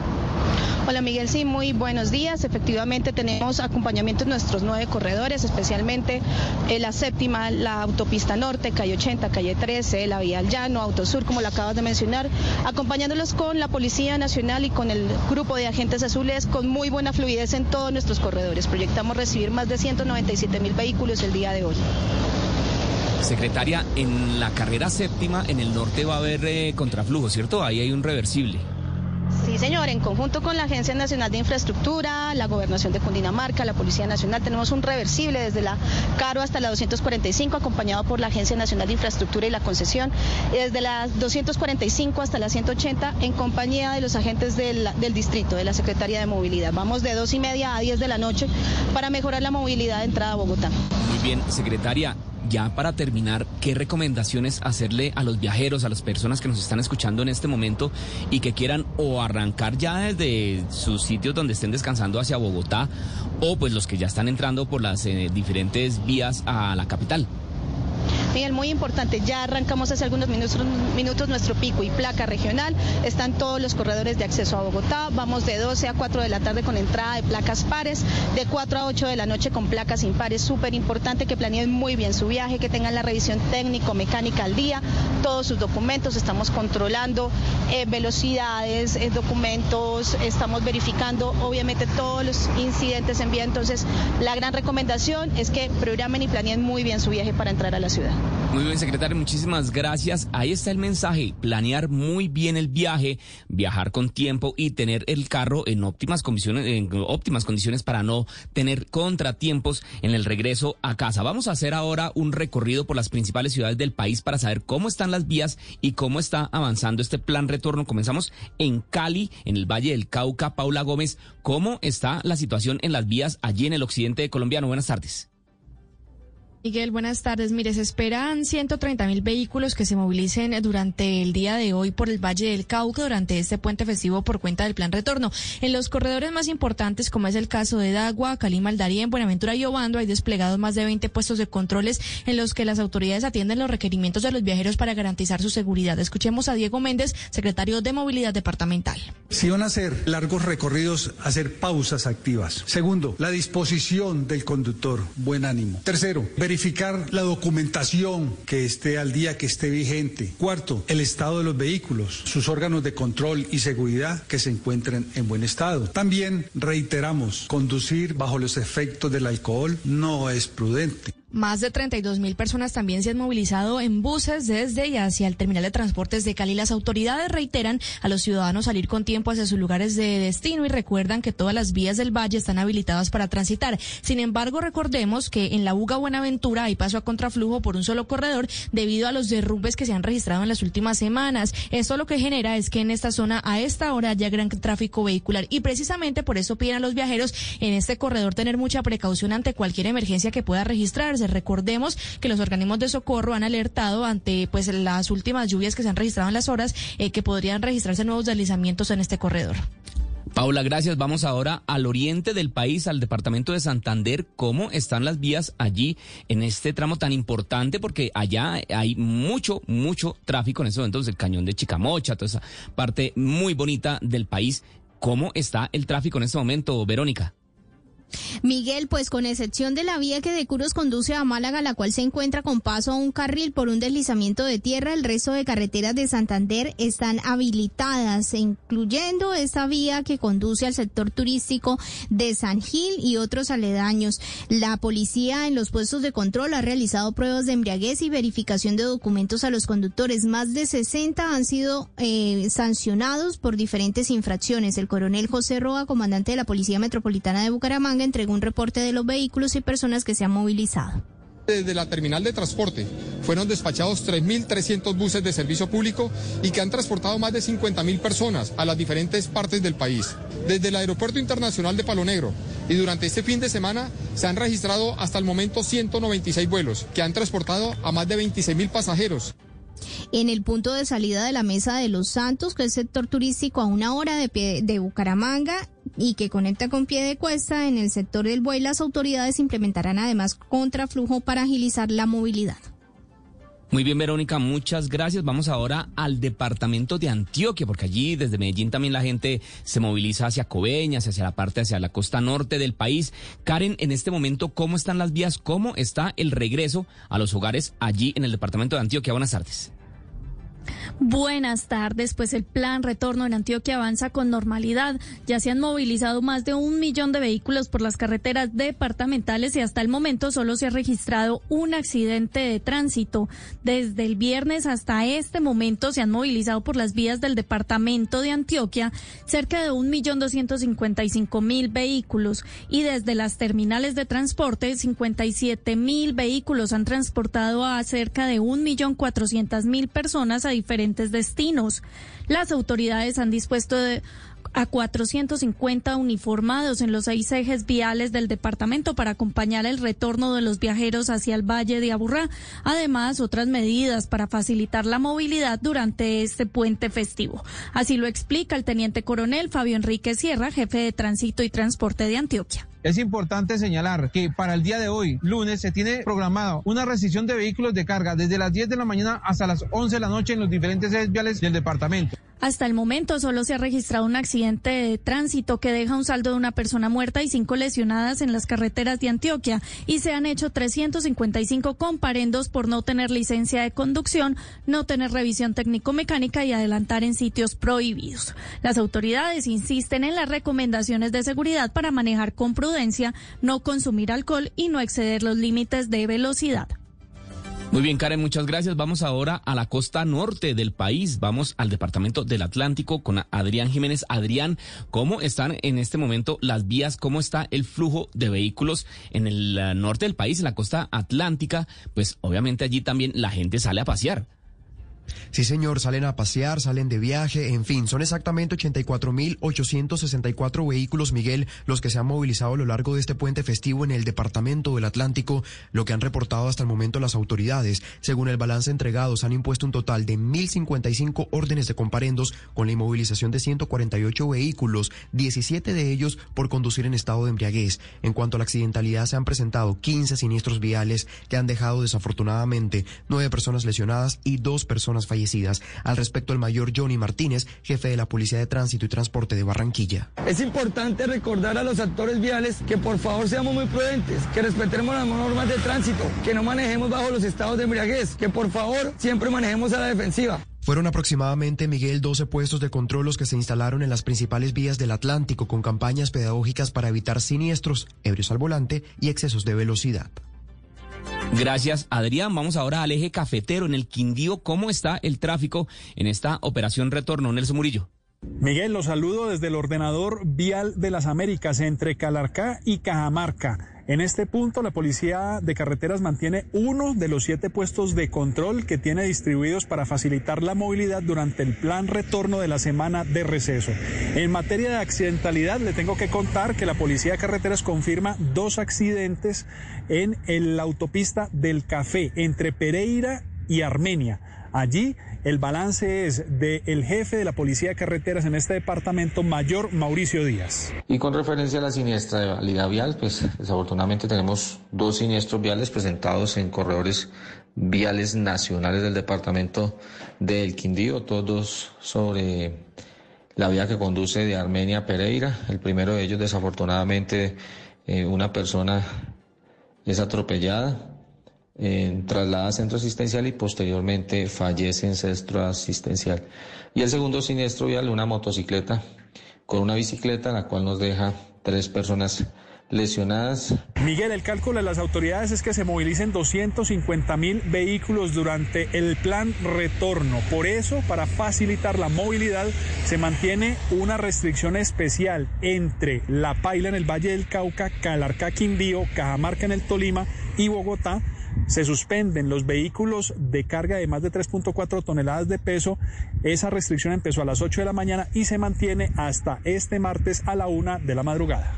S32: Hola Miguel, sí, muy buenos días. Efectivamente tenemos acompañamiento en nuestros nueve corredores, especialmente eh, la séptima, la autopista norte, calle 80, calle 13, la vía al llano, Autosur, como lo acabas de mencionar, acompañándolos con la Policía Nacional y con el grupo de agentes azules con muy buena fluidez en todos nuestros corredores. Proyectamos recibir más de 197 mil vehículos el día de hoy.
S8: Secretaria, en la carrera séptima en el norte va a haber eh, contraflujo, ¿cierto? Ahí hay un reversible.
S32: Sí, señor, en conjunto con la Agencia Nacional de Infraestructura, la Gobernación de Cundinamarca, la Policía Nacional, tenemos un reversible desde la Caro hasta la 245, acompañado por la Agencia Nacional de Infraestructura y la concesión, y desde la 245 hasta la 180, en compañía de los agentes del, del distrito, de la Secretaría de Movilidad. Vamos de dos y media a 10 de la noche para mejorar la movilidad de entrada a Bogotá.
S8: Muy bien, secretaria. Ya para terminar, ¿qué recomendaciones hacerle a los viajeros, a las personas que nos están escuchando en este momento y que quieran o arrancar ya desde sus sitios donde estén descansando hacia Bogotá o pues los que ya están entrando por las eh, diferentes vías a la capital?
S32: Miguel, muy importante, ya arrancamos hace algunos minutos, nuestro pico y placa regional. Están todos los corredores de acceso a Bogotá. Vamos de 12 a 4 de la tarde con entrada de placas pares, de 4 a 8 de la noche con placas impares. Súper importante que planeen muy bien su viaje, que tengan la revisión técnico-mecánica al día, todos sus documentos. Estamos controlando eh, velocidades, eh, documentos, estamos verificando obviamente todos los incidentes en vía. Entonces, la gran recomendación es que programen y planeen muy bien su viaje para entrar a la ciudad.
S8: Muy bien, secretario, muchísimas gracias. Ahí está el mensaje, planear muy bien el viaje, viajar con tiempo y tener el carro en óptimas condiciones, en óptimas condiciones para no tener contratiempos en el regreso a casa. Vamos a hacer ahora un recorrido por las principales ciudades del país para saber cómo están las vías y cómo está avanzando este plan retorno. Comenzamos en Cali, en el Valle del Cauca. Paula Gómez, ¿cómo está la situación en las vías allí en el occidente de colombiano? Buenas tardes.
S13: Miguel, buenas tardes. Mire, se esperan 130 mil vehículos que se movilicen durante el día de hoy por el Valle del Cauca durante este puente festivo por cuenta del plan retorno. En los corredores más importantes, como es el caso de Dagua, Cali, Maldarien, Buenaventura y Obando, hay desplegados más de 20 puestos de controles en los que las autoridades atienden los requerimientos de los viajeros para garantizar su seguridad. Escuchemos a Diego Méndez, secretario de Movilidad Departamental.
S33: Si van a hacer largos recorridos, hacer pausas activas. Segundo, la disposición del conductor, buen ánimo. Tercero, verificar la documentación que esté al día, que esté vigente. Cuarto, el estado de los vehículos, sus órganos de control y seguridad que se encuentren en buen estado. También reiteramos, conducir bajo los efectos del alcohol no es prudente.
S13: Más de 32 mil personas también se han movilizado en buses desde y hacia el terminal de transportes de Cali. Las autoridades reiteran a los ciudadanos salir con tiempo hacia sus lugares de destino y recuerdan que todas las vías del valle están habilitadas para transitar. Sin embargo, recordemos que en la Buga Buenaventura hay paso a contraflujo por un solo corredor debido a los derrumbes que se han registrado en las últimas semanas. Esto lo que genera es que en esta zona a esta hora haya gran tráfico vehicular y precisamente por eso piden a los viajeros en este corredor tener mucha precaución ante cualquier emergencia que pueda Recordemos que los organismos de socorro han alertado ante pues las últimas lluvias que se han registrado en las horas eh, que podrían registrarse nuevos deslizamientos en este corredor.
S8: Paula, gracias. Vamos ahora al oriente del país, al departamento de Santander. ¿Cómo están las vías allí en este tramo tan importante? Porque allá hay mucho, mucho tráfico en estos momentos, el cañón de Chicamocha, toda esa parte muy bonita del país. ¿Cómo está el tráfico en este momento, Verónica?
S11: Miguel, pues con excepción de la vía que de Curos conduce a Málaga, la cual se encuentra con paso a un carril por un deslizamiento de tierra, el resto de carreteras de Santander están habilitadas, incluyendo esta vía que conduce al sector turístico de San Gil y otros aledaños. La policía en los puestos de control ha realizado pruebas de embriaguez y verificación de documentos a los conductores. Más de 60 han sido eh, sancionados por diferentes infracciones. El coronel José Roa, comandante de la Policía Metropolitana de Bucaramanga, entregó un reporte de los vehículos y personas que se han movilizado.
S34: Desde la terminal de transporte fueron despachados 3.300 buses de servicio público y que han transportado más de 50.000 personas a las diferentes partes del país. Desde el Aeropuerto Internacional de Palo Negro y durante este fin de semana se han registrado hasta el momento 196 vuelos que han transportado a más de 26.000 pasajeros.
S11: En el punto de salida de la Mesa de los Santos, que es sector turístico a una hora de, pie- de Bucaramanga y que conecta con pie de cuesta, en el sector del Buey las autoridades implementarán además contraflujo para agilizar la movilidad.
S8: Muy bien, Verónica, muchas gracias. Vamos ahora al departamento de Antioquia, porque allí desde Medellín también la gente se moviliza hacia Coveñas, hacia la parte, hacia la costa norte del país. Karen, en este momento, ¿cómo están las vías? ¿Cómo está el regreso a los hogares allí en el departamento de Antioquia? Buenas tardes.
S9: Buenas tardes, pues el plan retorno en Antioquia avanza con normalidad. Ya se han movilizado más de un millón de vehículos por las carreteras departamentales y hasta el momento solo se ha registrado un accidente de tránsito. Desde el viernes hasta este momento se han movilizado por las vías del departamento de Antioquia cerca de un millón doscientos cincuenta y cinco mil vehículos y desde las terminales de transporte 57 mil vehículos han transportado a cerca de un millón cuatrocientas mil personas a diferentes destinos. Las autoridades han dispuesto de a 450 uniformados en los seis ejes viales del departamento para acompañar el retorno de los viajeros hacia el Valle de Aburrá. Además, otras medidas para facilitar la movilidad durante este puente festivo. Así lo explica el teniente coronel Fabio Enrique Sierra, jefe de Tránsito y Transporte de Antioquia.
S35: Es importante señalar que para el día de hoy, lunes, se tiene programado una restricción de vehículos de carga desde las 10 de la mañana hasta las 11 de la noche en los diferentes ejes viales del departamento.
S9: Hasta el momento solo se ha registrado un accidente de tránsito que deja un saldo de una persona muerta y cinco lesionadas en las carreteras de Antioquia y se han hecho 355 comparendos por no tener licencia de conducción, no tener revisión técnico-mecánica y adelantar en sitios prohibidos. Las autoridades insisten en las recomendaciones de seguridad para manejar con prudencia, no consumir alcohol y no exceder los límites de velocidad.
S8: Muy bien, Karen, muchas gracias. Vamos ahora a la costa norte del país. Vamos al departamento del Atlántico con Adrián Jiménez. Adrián, ¿cómo están en este momento las vías? ¿Cómo está el flujo de vehículos en el eh, norte del país, en la costa atlántica? Pues obviamente allí también la gente sale a pasear.
S36: Sí, señor, salen a pasear, salen de viaje, en fin, son exactamente 84.864 vehículos, Miguel, los que se han movilizado a lo largo de este puente festivo en el departamento del Atlántico, lo que han reportado hasta el momento las autoridades. Según el balance entregado, se han impuesto un total de 1.055 órdenes de comparendos con la inmovilización de 148 vehículos, 17 de ellos por conducir en estado de embriaguez. En cuanto a la accidentalidad, se han presentado 15 siniestros viales que han dejado desafortunadamente nueve personas lesionadas y dos personas fallecidas. Al respecto, el mayor Johnny Martínez, jefe de la Policía de Tránsito y Transporte de Barranquilla.
S37: Es importante recordar a los actores viales que por favor seamos muy prudentes, que respetemos las normas de tránsito, que no manejemos bajo los estados de embriaguez, que por favor siempre manejemos a la defensiva.
S36: Fueron aproximadamente, Miguel, 12 puestos de control los que se instalaron en las principales vías del Atlántico con campañas pedagógicas para evitar siniestros, ebrios al volante y excesos de velocidad.
S8: Gracias, Adrián. Vamos ahora al eje cafetero en el Quindío. ¿Cómo está el tráfico en esta operación retorno, Nelson Murillo?
S38: Miguel, los saludo desde el ordenador vial de las Américas entre Calarcá y Cajamarca. En este punto, la Policía de Carreteras mantiene uno de los siete puestos de control que tiene distribuidos para facilitar la movilidad durante el plan retorno de la semana de receso. En materia de accidentalidad, le tengo que contar que la Policía de Carreteras confirma dos accidentes en la autopista del Café entre Pereira y Armenia. Allí el balance es del jefe de la Policía de Carreteras en este departamento, Mayor Mauricio Díaz.
S39: Y con referencia a la siniestralidad vial, pues desafortunadamente tenemos dos siniestros viales presentados en corredores viales nacionales del departamento del Quindío, todos sobre la vía que conduce de Armenia a Pereira. El primero de ellos, desafortunadamente, eh, una persona es atropellada traslada a centro asistencial y posteriormente fallece en centro asistencial. Y el segundo siniestro vial, una motocicleta con una bicicleta, la cual nos deja tres personas lesionadas.
S38: Miguel, el cálculo de las autoridades es que se movilicen 250 mil vehículos durante el plan retorno. Por eso, para facilitar la movilidad, se mantiene una restricción especial entre La Paila en el Valle del Cauca, Calarcá, Quindío, Cajamarca en el Tolima y Bogotá Se suspenden los vehículos de carga de más de 3.4 toneladas de peso. Esa restricción empezó a las 8 de la mañana y se mantiene hasta este martes a la 1 de la madrugada.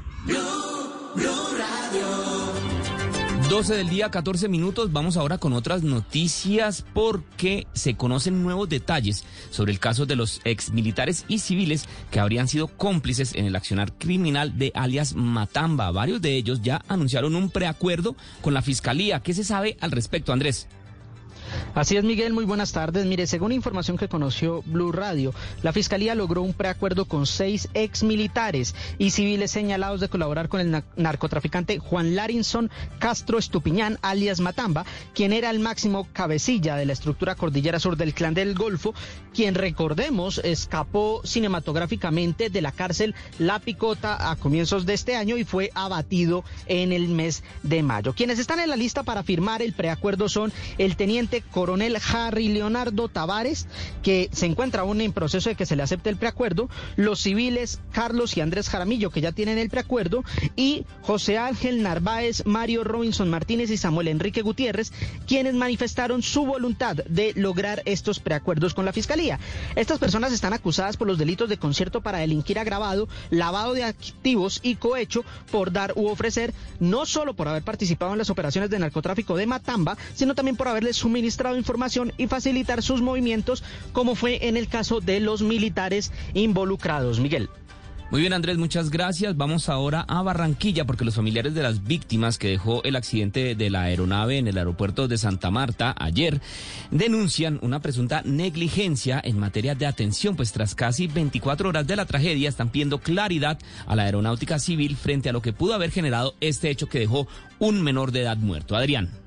S8: 12 del día, 14 minutos. Vamos ahora con otras noticias porque se conocen nuevos detalles sobre el caso de los exmilitares y civiles que habrían sido cómplices en el accionar criminal de alias Matamba. Varios de ellos ya anunciaron un preacuerdo con la fiscalía. ¿Qué se sabe al respecto, Andrés?
S40: Así es, Miguel, muy buenas tardes. Mire, según información que conoció Blue Radio, la Fiscalía logró un preacuerdo con seis exmilitares y civiles señalados de colaborar con el na- narcotraficante Juan Larinson Castro Estupiñán, alias Matamba, quien era el máximo cabecilla de la estructura Cordillera Sur del Clan del Golfo, quien, recordemos, escapó cinematográficamente de la cárcel La Picota a comienzos de este año y fue abatido en el mes de mayo. Quienes están en la lista para firmar el preacuerdo son el teniente coronel Harry Leonardo Tavares, que se encuentra aún en proceso de que se le acepte el preacuerdo, los civiles Carlos y Andrés Jaramillo, que ya tienen el preacuerdo, y José Ángel Narváez, Mario Robinson Martínez y Samuel Enrique Gutiérrez, quienes manifestaron su voluntad de lograr estos preacuerdos con la Fiscalía. Estas personas están acusadas por los delitos de concierto para delinquir agravado, lavado de activos y cohecho por dar u ofrecer, no solo por haber participado en las operaciones de narcotráfico de Matamba, sino también por haberles suministrado información y facilitar sus movimientos, como fue en el caso de los militares involucrados. Miguel.
S8: Muy bien, Andrés, muchas gracias. Vamos ahora a Barranquilla porque los familiares de las víctimas que dejó el accidente de la aeronave en el aeropuerto de Santa Marta ayer denuncian una presunta negligencia en materia de atención, pues tras casi 24 horas de la tragedia están pidiendo claridad a la aeronáutica civil frente a lo que pudo haber generado este hecho que dejó un menor de edad muerto. Adrián.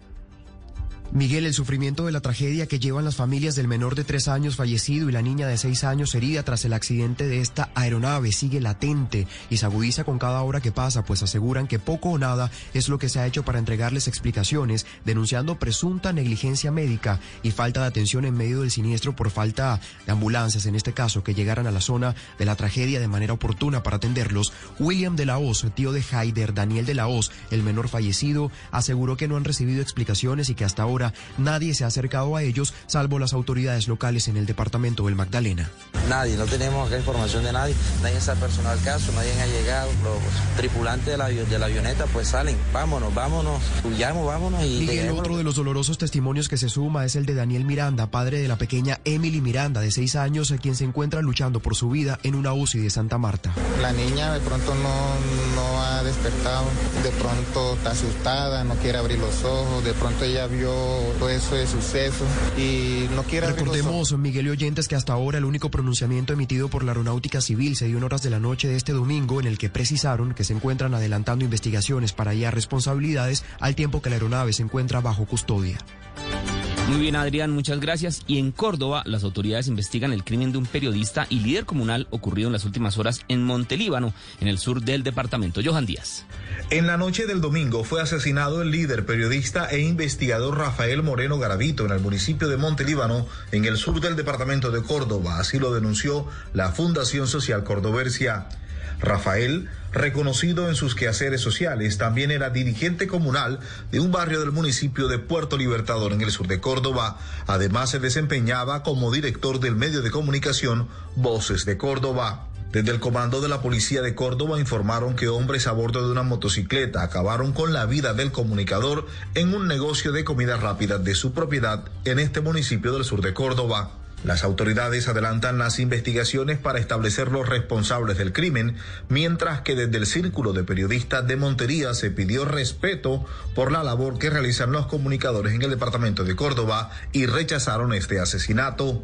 S36: Miguel, el sufrimiento de la tragedia que llevan las familias del menor de tres años fallecido y la niña de seis años herida tras el accidente de esta aeronave sigue latente y se agudiza con cada hora que pasa, pues aseguran que poco o nada es lo que se ha hecho para entregarles explicaciones, denunciando presunta negligencia médica y falta de atención en medio del siniestro por falta de ambulancias, en este caso, que llegaran a la zona de la tragedia de manera oportuna para atenderlos. William de la Hoz, tío de Haider, Daniel de la Hoz, el menor fallecido, aseguró que no han recibido explicaciones y que hasta ahora nadie se ha acercado a ellos, salvo las autoridades locales en el departamento del Magdalena.
S41: Nadie, no tenemos acá información de nadie, nadie se ha personado al caso, nadie ha llegado, los tripulantes de la, de la avioneta pues salen, vámonos, vámonos, huyamos, vámonos y
S36: otro de los dolorosos testimonios que se suma es el de Daniel Miranda, padre de la pequeña Emily Miranda, de seis años, a quien se encuentra luchando por su vida en una UCI de Santa Marta.
S42: La niña de pronto no, no ha despertado, de pronto está asustada, no quiere abrir los ojos, de pronto ella vio todo eso de suceso y no.
S36: Recordemos, Miguel y oyentes, que hasta ahora el único pronunciamiento emitido por la Aeronáutica Civil se dio en horas de la noche de este domingo, en el que precisaron que se encuentran adelantando investigaciones para hallar responsabilidades, al tiempo que la aeronave se encuentra bajo custodia.
S8: Muy bien, Adrián, muchas gracias. Y en Córdoba, las autoridades investigan el crimen de un periodista y líder comunal ocurrido en las últimas horas en Montelíbano, en el sur del departamento. Johan Díaz.
S43: En la noche del domingo fue asesinado el líder, periodista e investigador Rafael Moreno Garavito en el municipio de Montelíbano, en el sur del departamento de Córdoba. Así lo denunció la Fundación Social Cordobercia. Rafael, reconocido en sus quehaceres sociales, también era dirigente comunal de un barrio del municipio de Puerto Libertador en el sur de Córdoba. Además se desempeñaba como director del medio de comunicación Voces de Córdoba. Desde el comando de la policía de Córdoba informaron que hombres a bordo de una motocicleta acabaron con la vida del comunicador en un negocio de comida rápida de su propiedad en este municipio del sur de Córdoba. Las autoridades adelantan las investigaciones para establecer los responsables del crimen, mientras que desde el Círculo de Periodistas de Montería se pidió respeto por la labor que realizan los comunicadores en el departamento de Córdoba y rechazaron este asesinato.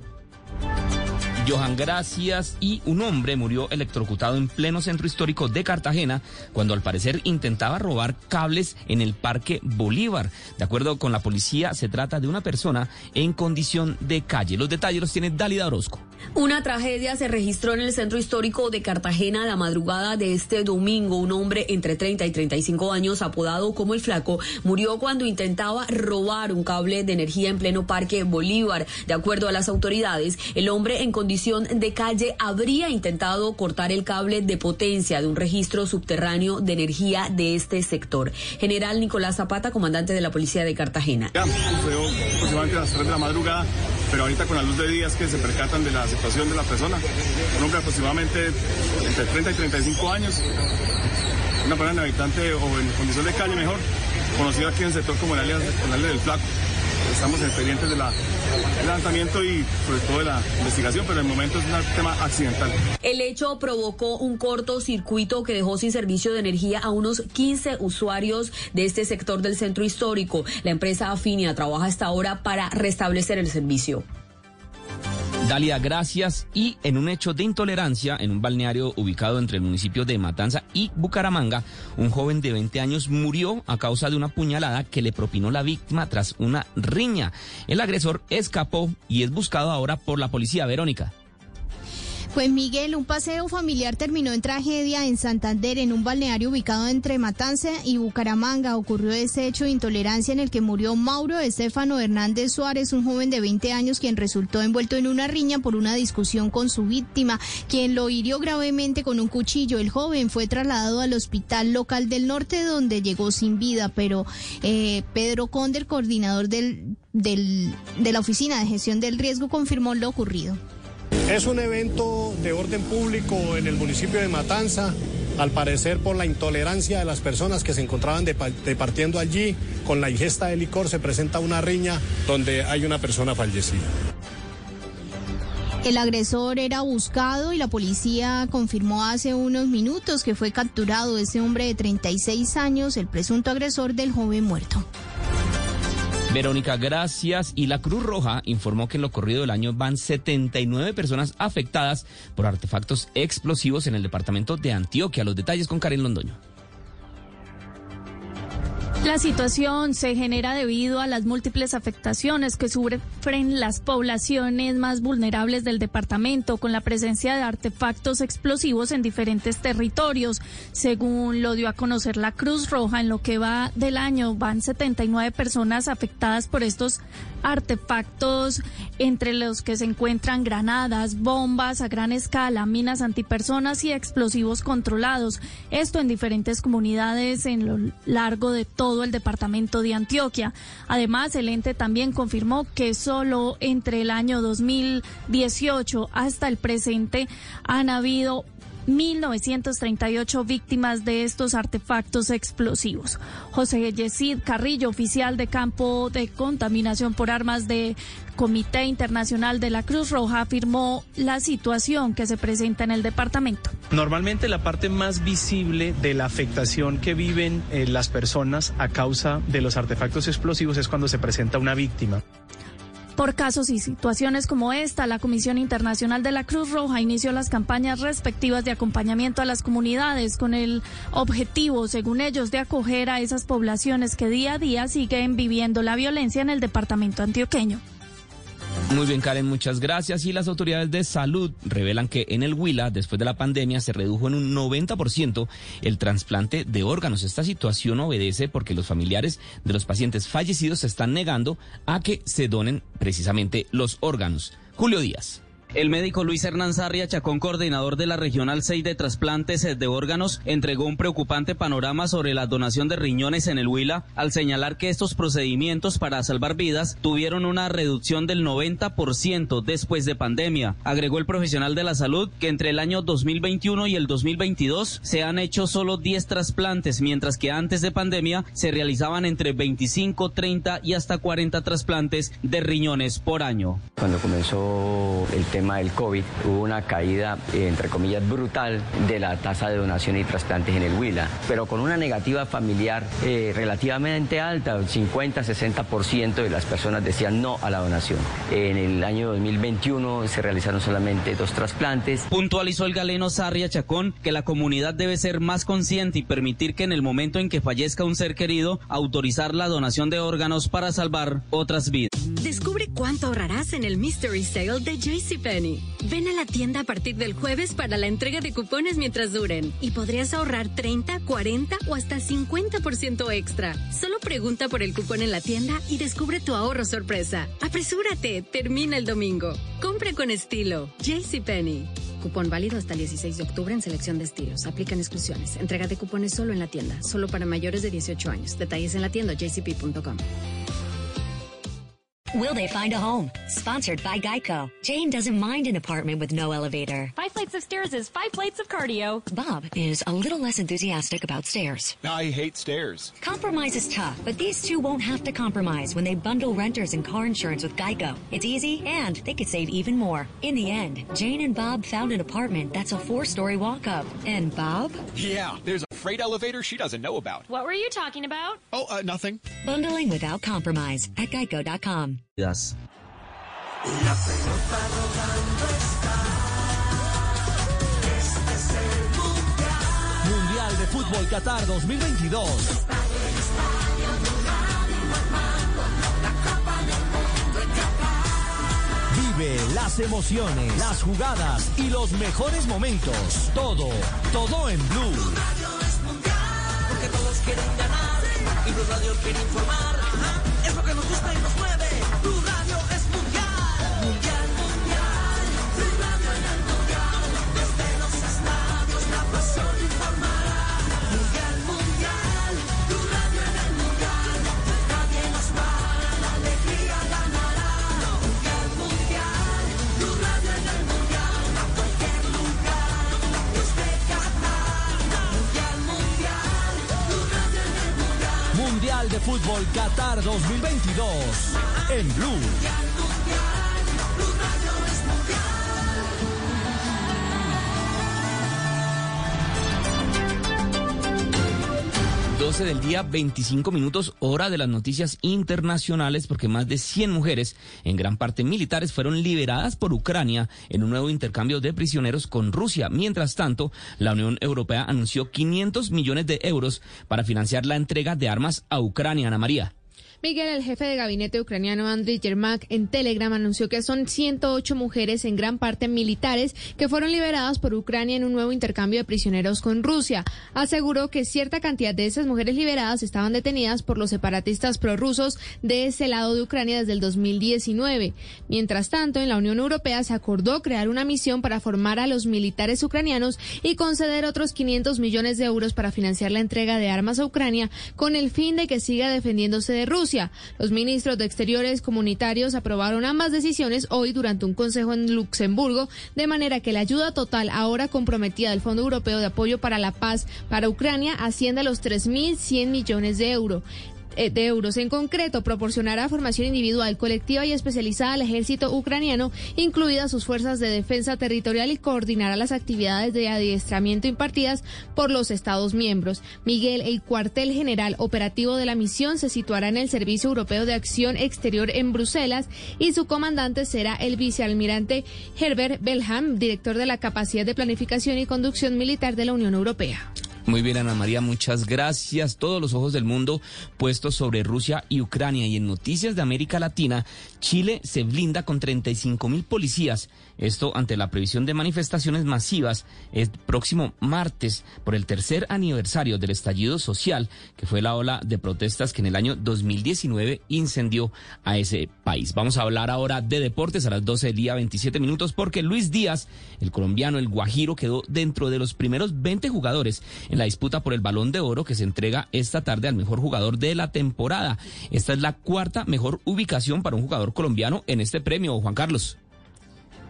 S8: Johan, gracias. Y un hombre murió electrocutado en pleno centro histórico de Cartagena cuando al parecer intentaba robar cables en el Parque Bolívar. De acuerdo con la policía, se trata de una persona en condición de calle. Los detalles los tiene Dálida Orozco.
S44: Una tragedia se registró en el centro histórico de Cartagena la madrugada de este domingo. Un hombre entre 30 y 35 años, apodado como el Flaco, murió cuando intentaba robar un cable de energía en pleno Parque Bolívar. De acuerdo a las autoridades, el hombre en condición de calle habría intentado cortar el cable de potencia de un registro subterráneo de energía de este sector. General Nicolás Zapata, comandante de la policía de Cartagena.
S45: Ya, sucedió aproximadamente a las 3 de la madrugada, pero ahorita con la luz de días que se percatan de la situación de la persona. Un hombre aproximadamente entre 30 y 35 años, una persona habitante o en condición de calle mejor, conocido aquí en el sector como el área, el del Flaco. Estamos en pendientes del lanzamiento y sobre todo de la investigación, pero en el momento es un tema accidental.
S44: El hecho provocó un cortocircuito que dejó sin servicio de energía a unos 15 usuarios de este sector del centro histórico. La empresa Afinia trabaja hasta ahora para restablecer el servicio.
S8: Dalia, gracias. Y en un hecho de intolerancia, en un balneario ubicado entre el municipio de Matanza y Bucaramanga, un joven de 20 años murió a causa de una puñalada que le propinó la víctima tras una riña. El agresor escapó y es buscado ahora por la policía. Verónica.
S11: Pues Miguel, un paseo familiar terminó en tragedia en Santander, en un balneario ubicado entre Matanza y Bucaramanga. Ocurrió ese hecho de intolerancia en el que murió Mauro Estefano Hernández Suárez, un joven de 20 años quien resultó envuelto en una riña por una discusión con su víctima, quien lo hirió gravemente con un cuchillo. El joven fue trasladado al hospital local del norte donde llegó sin vida, pero eh, Pedro Conde, coordinador del, del, de la Oficina de Gestión del Riesgo, confirmó lo ocurrido.
S46: Es un evento de orden público en el municipio de Matanza, al parecer por la intolerancia de las personas que se encontraban departiendo allí, con la ingesta de licor se presenta una riña donde hay una persona fallecida.
S11: El agresor era buscado y la policía confirmó hace unos minutos que fue capturado ese hombre de 36 años, el presunto agresor del joven muerto.
S8: Verónica, gracias. Y la Cruz Roja informó que en lo corrido del año van 79 personas afectadas por artefactos explosivos en el departamento de Antioquia. Los detalles con Karen Londoño.
S9: La situación se genera debido a las múltiples afectaciones que sufren las poblaciones más vulnerables del departamento con la presencia de artefactos explosivos en diferentes territorios. Según lo dio a conocer la Cruz Roja, en lo que va del año van 79 personas afectadas por estos artefactos entre los que se encuentran granadas, bombas a gran escala, minas antipersonas y explosivos controlados. Esto en diferentes comunidades en lo largo de todo el departamento de Antioquia. Además, el ente también confirmó que solo entre el año 2018 hasta el presente han habido 1.938 víctimas de estos artefactos explosivos. José Yesid Carrillo, oficial de campo de contaminación por armas de Comité Internacional de la Cruz Roja, afirmó la situación que se presenta en el departamento.
S47: Normalmente la parte más visible de la afectación que viven eh, las personas a causa de los artefactos explosivos es cuando se presenta una víctima.
S9: Por casos y situaciones como esta, la Comisión Internacional de la Cruz Roja inició las campañas respectivas de acompañamiento a las comunidades con el objetivo, según ellos, de acoger a esas poblaciones que día a día siguen viviendo la violencia en el departamento antioqueño.
S8: Muy bien, Karen, muchas gracias. Y las autoridades de salud revelan que en el Huila, después de la pandemia, se redujo en un 90% el trasplante de órganos. Esta situación obedece porque los familiares de los pacientes fallecidos se están negando a que se donen precisamente los órganos. Julio Díaz.
S48: El médico Luis Hernán Sarria Chacón, coordinador de la Regional 6 de trasplantes de órganos, entregó un preocupante panorama sobre la donación de riñones en el Huila al señalar que estos procedimientos para salvar vidas tuvieron una reducción del 90% después de pandemia. Agregó el profesional de la salud que entre el año 2021 y el 2022 se han hecho solo 10 trasplantes, mientras que antes de pandemia se realizaban entre 25, 30 y hasta 40 trasplantes de riñones por año.
S49: Cuando comenzó el tema del COVID, hubo una caída, entre comillas, brutal de la tasa de donación y trasplantes en el Huila, pero con una negativa familiar eh, relativamente alta, 50-60% de las personas decían no a la donación. En el año 2021 se realizaron solamente dos trasplantes.
S48: Puntualizó el galeno Sarria Chacón que la comunidad debe ser más consciente y permitir que en el momento en que fallezca un ser querido, autorizar la donación de órganos para salvar otras vidas.
S19: Descubre cuánto ahorrarás en el Mystery Sale de JCP
S6: Ven a la tienda a partir del jueves para la entrega de cupones mientras duren y podrías ahorrar 30, 40 o hasta 50% extra. Solo pregunta por el cupón en la tienda y descubre tu ahorro sorpresa. Apresúrate, termina el domingo. Compre con estilo. JCPenney. Cupón válido hasta el 16 de octubre en selección de estilos. Aplican exclusiones. Entrega de cupones solo en la tienda. Solo para mayores de 18 años. Detalles en la tienda jcp.com.
S21: Will they find a home? Sponsored by Geico. Jane doesn't mind an apartment with no elevator.
S50: Five flights of stairs is five flights of cardio.
S21: Bob is a little less enthusiastic about stairs.
S51: I hate stairs.
S21: Compromise is tough, but these two won't have to compromise when they bundle renters and car insurance with Geico. It's easy and they could save even more. In the end, Jane and Bob found an apartment that's a four-story walk-up. And Bob?
S51: Yeah, there's a freight elevator she doesn't know about.
S50: What were you talking about?
S51: Oh, uh, nothing.
S21: Bundling without compromise at geico.com.
S52: Yes.
S53: La pelota rodando está. Este es el mundial.
S19: Mundial de Fútbol Qatar 2022. Vive las emociones, las jugadas y los mejores momentos. Todo, todo en Blue.
S53: Porque todos quieren ganar y Blue Radio quiere informar. Es lo que nos gusta
S19: Fútbol Qatar 2022. En Blue.
S8: 12 del día, 25 minutos, hora de las noticias internacionales, porque más de 100 mujeres, en gran parte militares, fueron liberadas por Ucrania en un nuevo intercambio de prisioneros con Rusia. Mientras tanto, la Unión Europea anunció 500 millones de euros para financiar la entrega de armas a Ucrania. Ana María.
S15: Miguel, el jefe de gabinete ucraniano Andriy Yermak, en Telegram anunció que son 108 mujeres, en gran parte militares, que fueron liberadas por Ucrania en un nuevo intercambio de prisioneros con Rusia. Aseguró que cierta cantidad de esas mujeres liberadas estaban detenidas por los separatistas prorrusos de ese lado de Ucrania desde el 2019. Mientras tanto, en la Unión Europea se acordó crear una misión para formar a los militares ucranianos y conceder otros 500 millones de euros para financiar la entrega de armas a Ucrania con el fin de que siga defendiéndose de Rusia. Los ministros de Exteriores comunitarios aprobaron ambas decisiones hoy durante un consejo en Luxemburgo, de manera que la ayuda total ahora comprometida del Fondo Europeo de Apoyo para la Paz para Ucrania asciende a los 3.100 millones de euros de euros. En concreto, proporcionará formación individual, colectiva y especializada al ejército ucraniano, incluidas sus fuerzas de defensa territorial y coordinará las actividades de adiestramiento impartidas por los Estados miembros. Miguel, el cuartel general operativo de la misión se situará en el Servicio Europeo de Acción Exterior en Bruselas y su comandante será el vicealmirante Herbert Belham, director de la capacidad de planificación y conducción militar de la Unión Europea.
S8: Muy bien, Ana María, muchas gracias. Todos los ojos del mundo puestos sobre Rusia y Ucrania. Y en Noticias de América Latina, Chile se blinda con 35 mil policías. Esto ante la previsión de manifestaciones masivas el próximo martes por el tercer aniversario del estallido social, que fue la ola de protestas que en el año 2019 incendió a ese país. Vamos a hablar ahora de deportes a las 12 del día 27 minutos porque Luis Díaz, el colombiano, el guajiro, quedó dentro de los primeros 20 jugadores en la disputa por el balón de oro que se entrega esta tarde al mejor jugador de la temporada. Esta es la cuarta mejor ubicación para un jugador colombiano en este premio, Juan Carlos.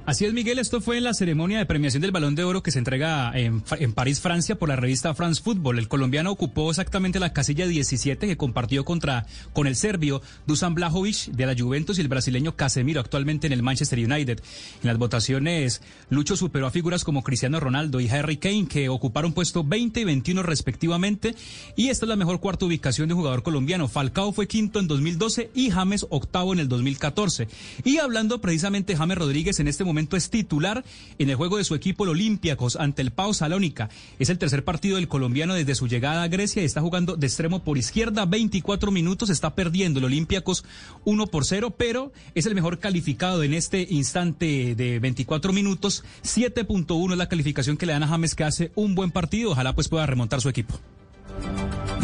S16: Así es, Miguel. Esto fue en la ceremonia de premiación del Balón de Oro que se entrega en, París, Francia, por la revista France Football. El colombiano ocupó exactamente la casilla 17 que compartió contra con el serbio Dusan Blajovic de la Juventus y el brasileño Casemiro, actualmente en el Manchester United. En las votaciones, Lucho superó a figuras como Cristiano Ronaldo y Harry Kane, que ocuparon puesto 20 y 21 respectivamente. Y esta es la mejor cuarta ubicación de jugador colombiano. Falcao fue quinto en 2012 y James octavo en el 2014. Y hablando precisamente de James Rodríguez, en este momento es titular en el juego de su equipo, el Olympiacos, ante el Pau Salónica. Es el tercer partido del colombiano desde su llegada a Grecia y está jugando de extremo por izquierda, 24 minutos, está perdiendo el Olympiacos 1 por 0, pero es el mejor calificado en este instante de 24 minutos. 7.1 es la calificación que le dan a James, que hace un buen partido. Ojalá pues pueda remontar su equipo.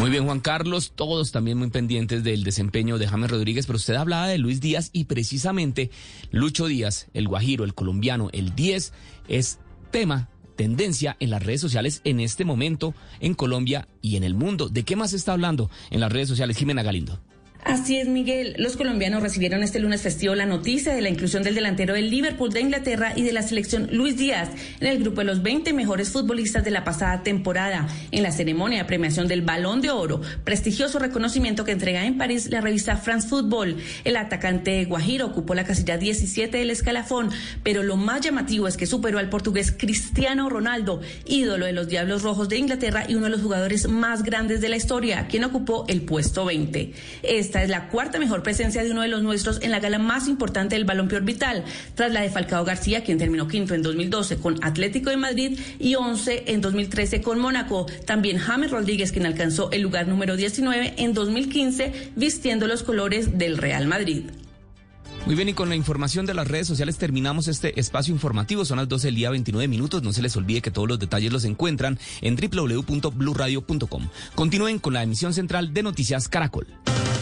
S8: Muy bien, Juan Carlos, todos también muy pendientes del desempeño de James Rodríguez, pero usted hablaba de Luis Díaz y precisamente Lucho Díaz, el guajiro, el colombiano, el 10, es tema, tendencia en las redes sociales en este momento en Colombia y en el mundo. ¿De qué más está hablando en las redes sociales, Jimena Galindo?
S6: Así es, Miguel. Los colombianos recibieron este lunes festivo la noticia de la inclusión del delantero del Liverpool de Inglaterra y de la selección Luis Díaz en el grupo de los 20 mejores futbolistas de la pasada temporada. En la ceremonia de premiación del Balón de Oro, prestigioso reconocimiento que entrega en París la revista France Football. El atacante Guajiro ocupó la casilla 17 del escalafón, pero lo más llamativo es que superó al portugués Cristiano Ronaldo, ídolo de los Diablos Rojos de Inglaterra y uno de los jugadores más grandes de la historia, quien ocupó el puesto 20. Es la cuarta mejor presencia de uno de los nuestros en la gala más importante del balompié orbital, tras la de Falcao García, quien terminó quinto en 2012 con Atlético de Madrid y 11 en 2013 con Mónaco. También James Rodríguez, quien alcanzó el lugar número 19 en 2015 vistiendo los colores del Real Madrid.
S8: Muy bien, y con la información de las redes sociales terminamos este espacio informativo. Son las 12 del día 29 minutos. No se les olvide que todos los detalles los encuentran en www.bluradio.com. Continúen con la emisión central de Noticias Caracol.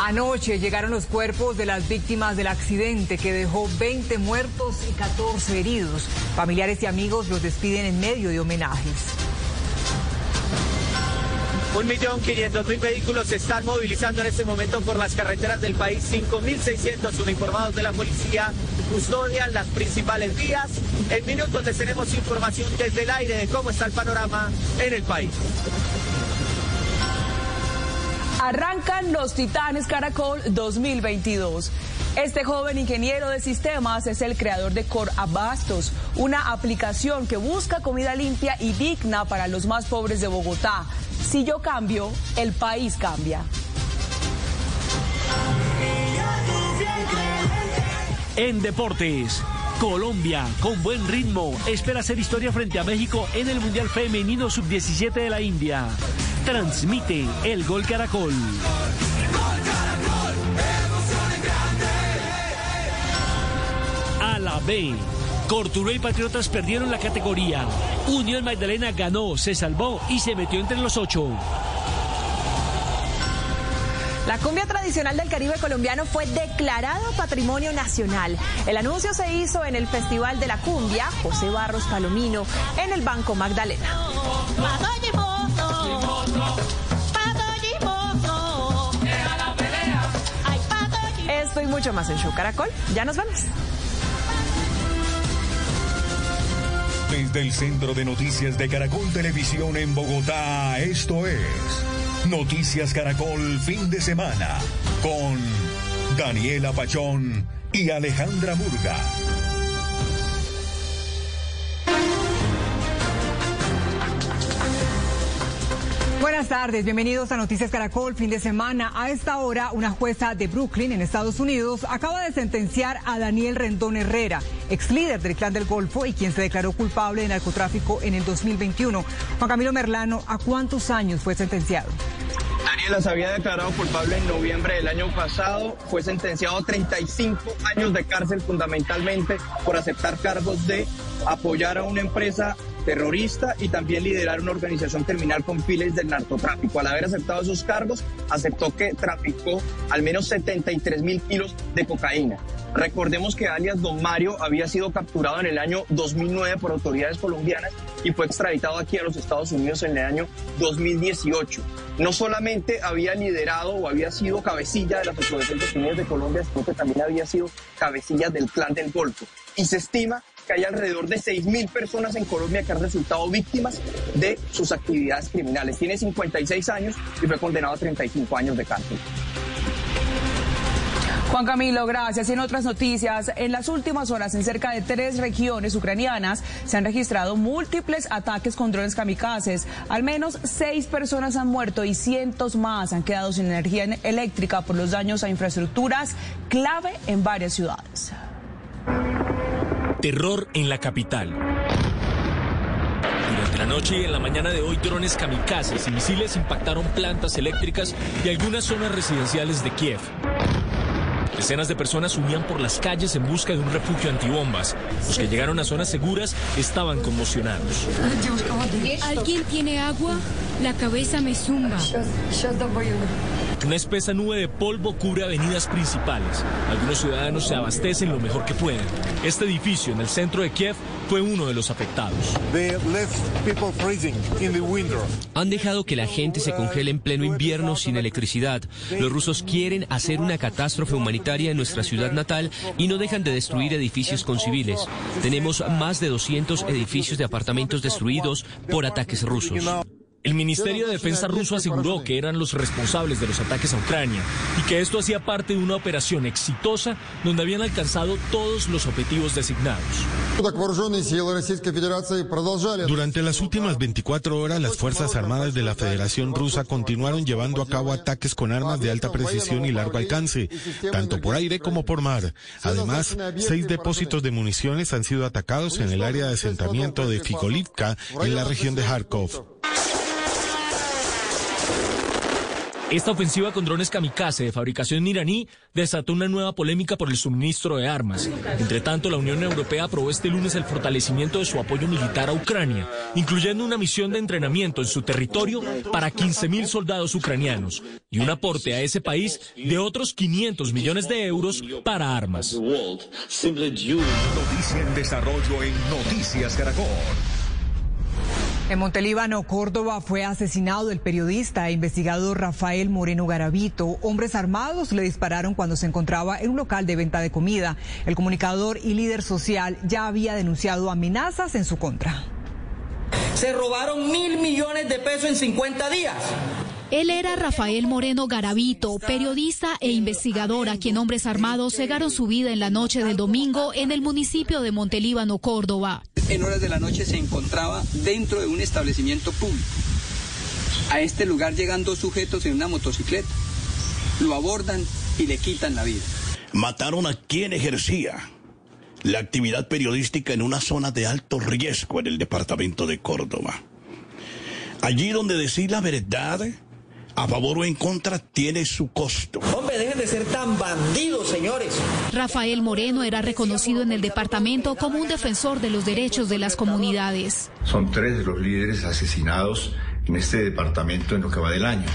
S54: Anoche llegaron los cuerpos de las víctimas del accidente que dejó 20 muertos y 14 heridos. Familiares y amigos los despiden en medio de homenajes.
S40: Un millón quinientos mil vehículos se están movilizando en este momento por las carreteras del país. 5.600 uniformados de la policía custodian las principales vías. En minutos les tenemos información desde el aire de cómo está el panorama en el país.
S55: Arrancan los Titanes Caracol 2022. Este joven ingeniero de sistemas es el creador de Cor Abastos, una aplicación que busca comida limpia y digna para los más pobres de Bogotá. Si yo cambio, el país cambia.
S56: En deportes. Colombia, con buen ritmo, espera hacer historia frente a México en el Mundial Femenino Sub-17 de la India. Transmite el Gol Caracol. A la B. Corturo y Patriotas perdieron la categoría. Unión Magdalena ganó, se salvó y se metió entre los ocho.
S57: La cumbia tradicional del Caribe colombiano fue declarada Patrimonio Nacional. El anuncio se hizo en el Festival de la Cumbia José Barros Palomino en el Banco Magdalena. Esto y mucho más en Show Caracol. Ya nos vemos.
S2: Desde el Centro de Noticias de Caracol Televisión en Bogotá, esto es Noticias Caracol fin de semana con Daniela Pachón y Alejandra Murga.
S54: Buenas tardes, bienvenidos a Noticias Caracol, fin de semana. A esta hora, una jueza de Brooklyn, en Estados Unidos, acaba de sentenciar a Daniel Rendón Herrera, ex líder del Clan del Golfo y quien se declaró culpable de narcotráfico en el 2021. Juan Camilo Merlano, ¿a cuántos años fue sentenciado?
S40: Daniela se había declarado culpable en noviembre del año pasado, fue sentenciado a 35 años de cárcel fundamentalmente por aceptar cargos de apoyar a una empresa terrorista y también liderar una organización criminal con files del narcotráfico. Al haber aceptado esos cargos, aceptó que traficó al menos 73 mil kilos de cocaína. Recordemos que alias Don Mario había sido capturado en el año 2009 por autoridades colombianas y fue extraditado aquí a los Estados Unidos en el año 2018. No solamente había liderado o había sido cabecilla de las Autodefensas de Colombia, sino que también había sido cabecilla del Clan del Golfo. Y se estima
S58: hay alrededor de 6.000 personas en Colombia que han resultado víctimas de sus actividades criminales. Tiene 56 años y fue condenado a 35 años de cárcel.
S55: Juan Camilo, gracias. Y en otras noticias, en las últimas horas en cerca de tres regiones ucranianas se han registrado múltiples ataques con drones kamikazes. Al menos seis personas han muerto y cientos más han quedado sin energía eléctrica por los daños a infraestructuras clave en varias ciudades.
S59: Terror en la capital. Durante la noche y en la mañana de hoy, drones kamikazes y misiles impactaron plantas eléctricas y algunas zonas residenciales de Kiev. Decenas de personas huían por las calles en busca de un refugio antibombas. Los que llegaron a zonas seguras estaban conmocionados.
S60: ¿Alguien tiene agua? La cabeza me zumba.
S59: Una espesa nube de polvo cubre avenidas principales. Algunos ciudadanos se abastecen lo mejor que pueden. Este edificio en el centro de Kiev fue uno de los afectados.
S61: Han dejado que la gente se congele en pleno invierno sin electricidad. Los rusos quieren hacer una catástrofe humanitaria en nuestra ciudad natal y no dejan de destruir edificios con civiles. Tenemos más de 200 edificios de apartamentos destruidos por ataques rusos.
S59: El Ministerio de Defensa ruso aseguró que eran los responsables de los ataques a Ucrania y que esto hacía parte de una operación exitosa donde habían alcanzado todos los objetivos designados.
S40: Durante las últimas 24 horas, las Fuerzas Armadas de la Federación Rusa continuaron llevando a cabo ataques con armas de alta precisión y largo alcance, tanto por aire como por mar. Además, seis depósitos de municiones han sido atacados en el área de asentamiento de Fikolivka, en la región de Kharkov.
S59: Esta ofensiva con drones kamikaze de fabricación iraní desató una nueva polémica por el suministro de armas. Entre tanto, la Unión Europea aprobó este lunes el fortalecimiento de su apoyo militar a Ucrania, incluyendo una misión de entrenamiento en su territorio para 15.000 soldados ucranianos y un aporte a ese país de otros 500 millones de euros para armas.
S62: Noticia en desarrollo en Noticias Caracol.
S54: En Montelíbano, Córdoba, fue asesinado el periodista e investigador Rafael Moreno Garavito. Hombres armados le dispararon cuando se encontraba en un local de venta de comida. El comunicador y líder social ya había denunciado amenazas en su contra.
S63: Se robaron mil millones de pesos en 50 días.
S64: Él era Rafael Moreno Garavito, periodista e investigador a quien hombres armados cegaron su vida en la noche del domingo en el municipio de Montelíbano, Córdoba.
S65: En horas de la noche se encontraba dentro de un establecimiento público. A este lugar llegan dos sujetos en una motocicleta, lo abordan y le quitan la vida.
S66: Mataron a quien ejercía la actividad periodística en una zona de alto riesgo en el departamento de Córdoba. Allí donde decir la verdad a favor o en contra tiene su costo.
S63: Hombre, dejen de ser tan bandidos, señores.
S64: Rafael Moreno era reconocido en el departamento como un defensor de los derechos de las comunidades.
S41: Son tres de los líderes asesinados en este departamento en lo que va del año.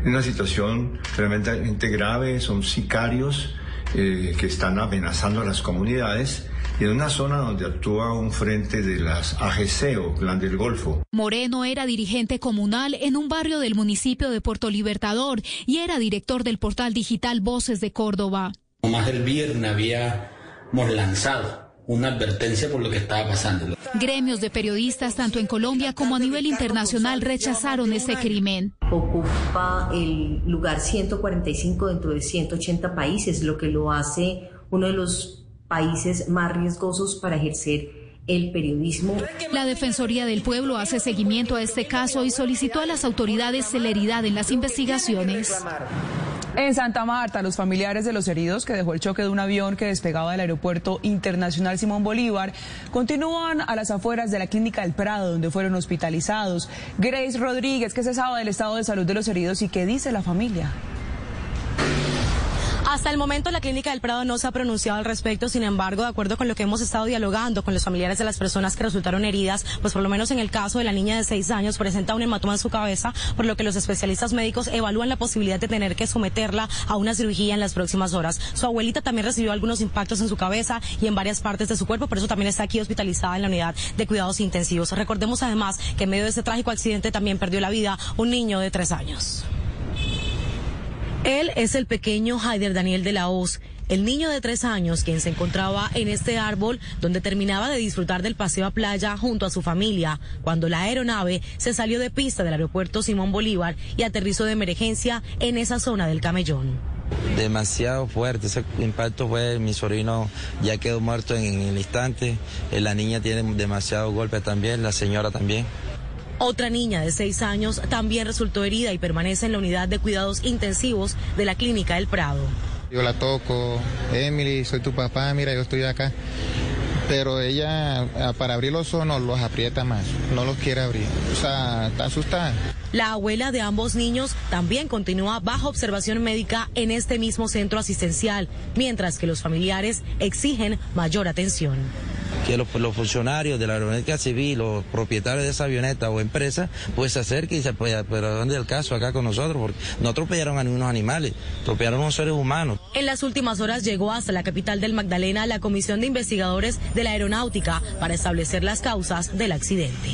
S41: Es una situación tremendamente grave, son sicarios eh, que están amenazando a las comunidades y en una zona donde actúa un frente de las AGC o Plan del Golfo.
S64: Moreno era dirigente comunal en un barrio del municipio de Puerto Libertador y era director del portal digital Voces de Córdoba.
S67: Más el viernes habíamos lanzado una advertencia por lo que estaba pasando.
S64: Gremios de periodistas, tanto en Colombia como a nivel internacional, rechazaron este crimen.
S68: Ocupa el lugar 145 dentro de 180 países, lo que lo hace uno de los países más riesgosos para ejercer el periodismo.
S64: La Defensoría del Pueblo hace seguimiento a este caso y solicitó a las autoridades celeridad en las investigaciones.
S55: En Santa Marta, los familiares de los heridos que dejó el choque de un avión que despegaba del Aeropuerto Internacional Simón Bolívar continúan a las afueras de la Clínica del Prado, donde fueron hospitalizados. Grace Rodríguez, ¿qué se sabe del estado de salud de los heridos y qué dice la familia?
S69: Hasta el momento la Clínica del Prado no se ha pronunciado al respecto, sin embargo, de acuerdo con lo que hemos estado dialogando con los familiares de las personas que resultaron heridas, pues por lo menos en el caso de la niña de seis años presenta un hematoma en su cabeza, por lo que los especialistas médicos evalúan la posibilidad de tener que someterla a una cirugía en las próximas horas. Su abuelita también recibió algunos impactos en su cabeza y en varias partes de su cuerpo, por eso también está aquí hospitalizada en la unidad de cuidados intensivos. Recordemos además que en medio de este trágico accidente también perdió la vida un niño de tres años. Él es el pequeño Haider Daniel de la Hoz, el niño de tres años quien se encontraba en este árbol donde terminaba de disfrutar del paseo a playa junto a su familia cuando la aeronave se salió de pista del aeropuerto Simón Bolívar y aterrizó de emergencia en esa zona del camellón.
S41: Demasiado fuerte, ese impacto fue, mi sobrino ya quedó muerto en el instante, eh, la niña tiene demasiado golpe también, la señora también.
S69: Otra niña de seis años también resultó herida y permanece en la unidad de cuidados intensivos de la Clínica del Prado.
S70: Yo la toco, Emily, soy tu papá, mira, yo estoy acá. Pero ella, para abrir los ojos, los aprieta más, no los quiere abrir. O sea, está asustada.
S69: La abuela de ambos niños también continúa bajo observación médica en este mismo centro asistencial, mientras que los familiares exigen mayor atención
S41: que los, funcionarios de la aeronáutica civil, los propietarios de esa avioneta o empresa, pues se acerquen y se pueda, pero ¿dónde es el caso acá con nosotros? Porque no atropellaron a ningunos animales, atropellaron a unos seres humanos.
S69: En las últimas horas llegó hasta la capital del Magdalena la Comisión de Investigadores de la Aeronáutica para establecer las causas del accidente.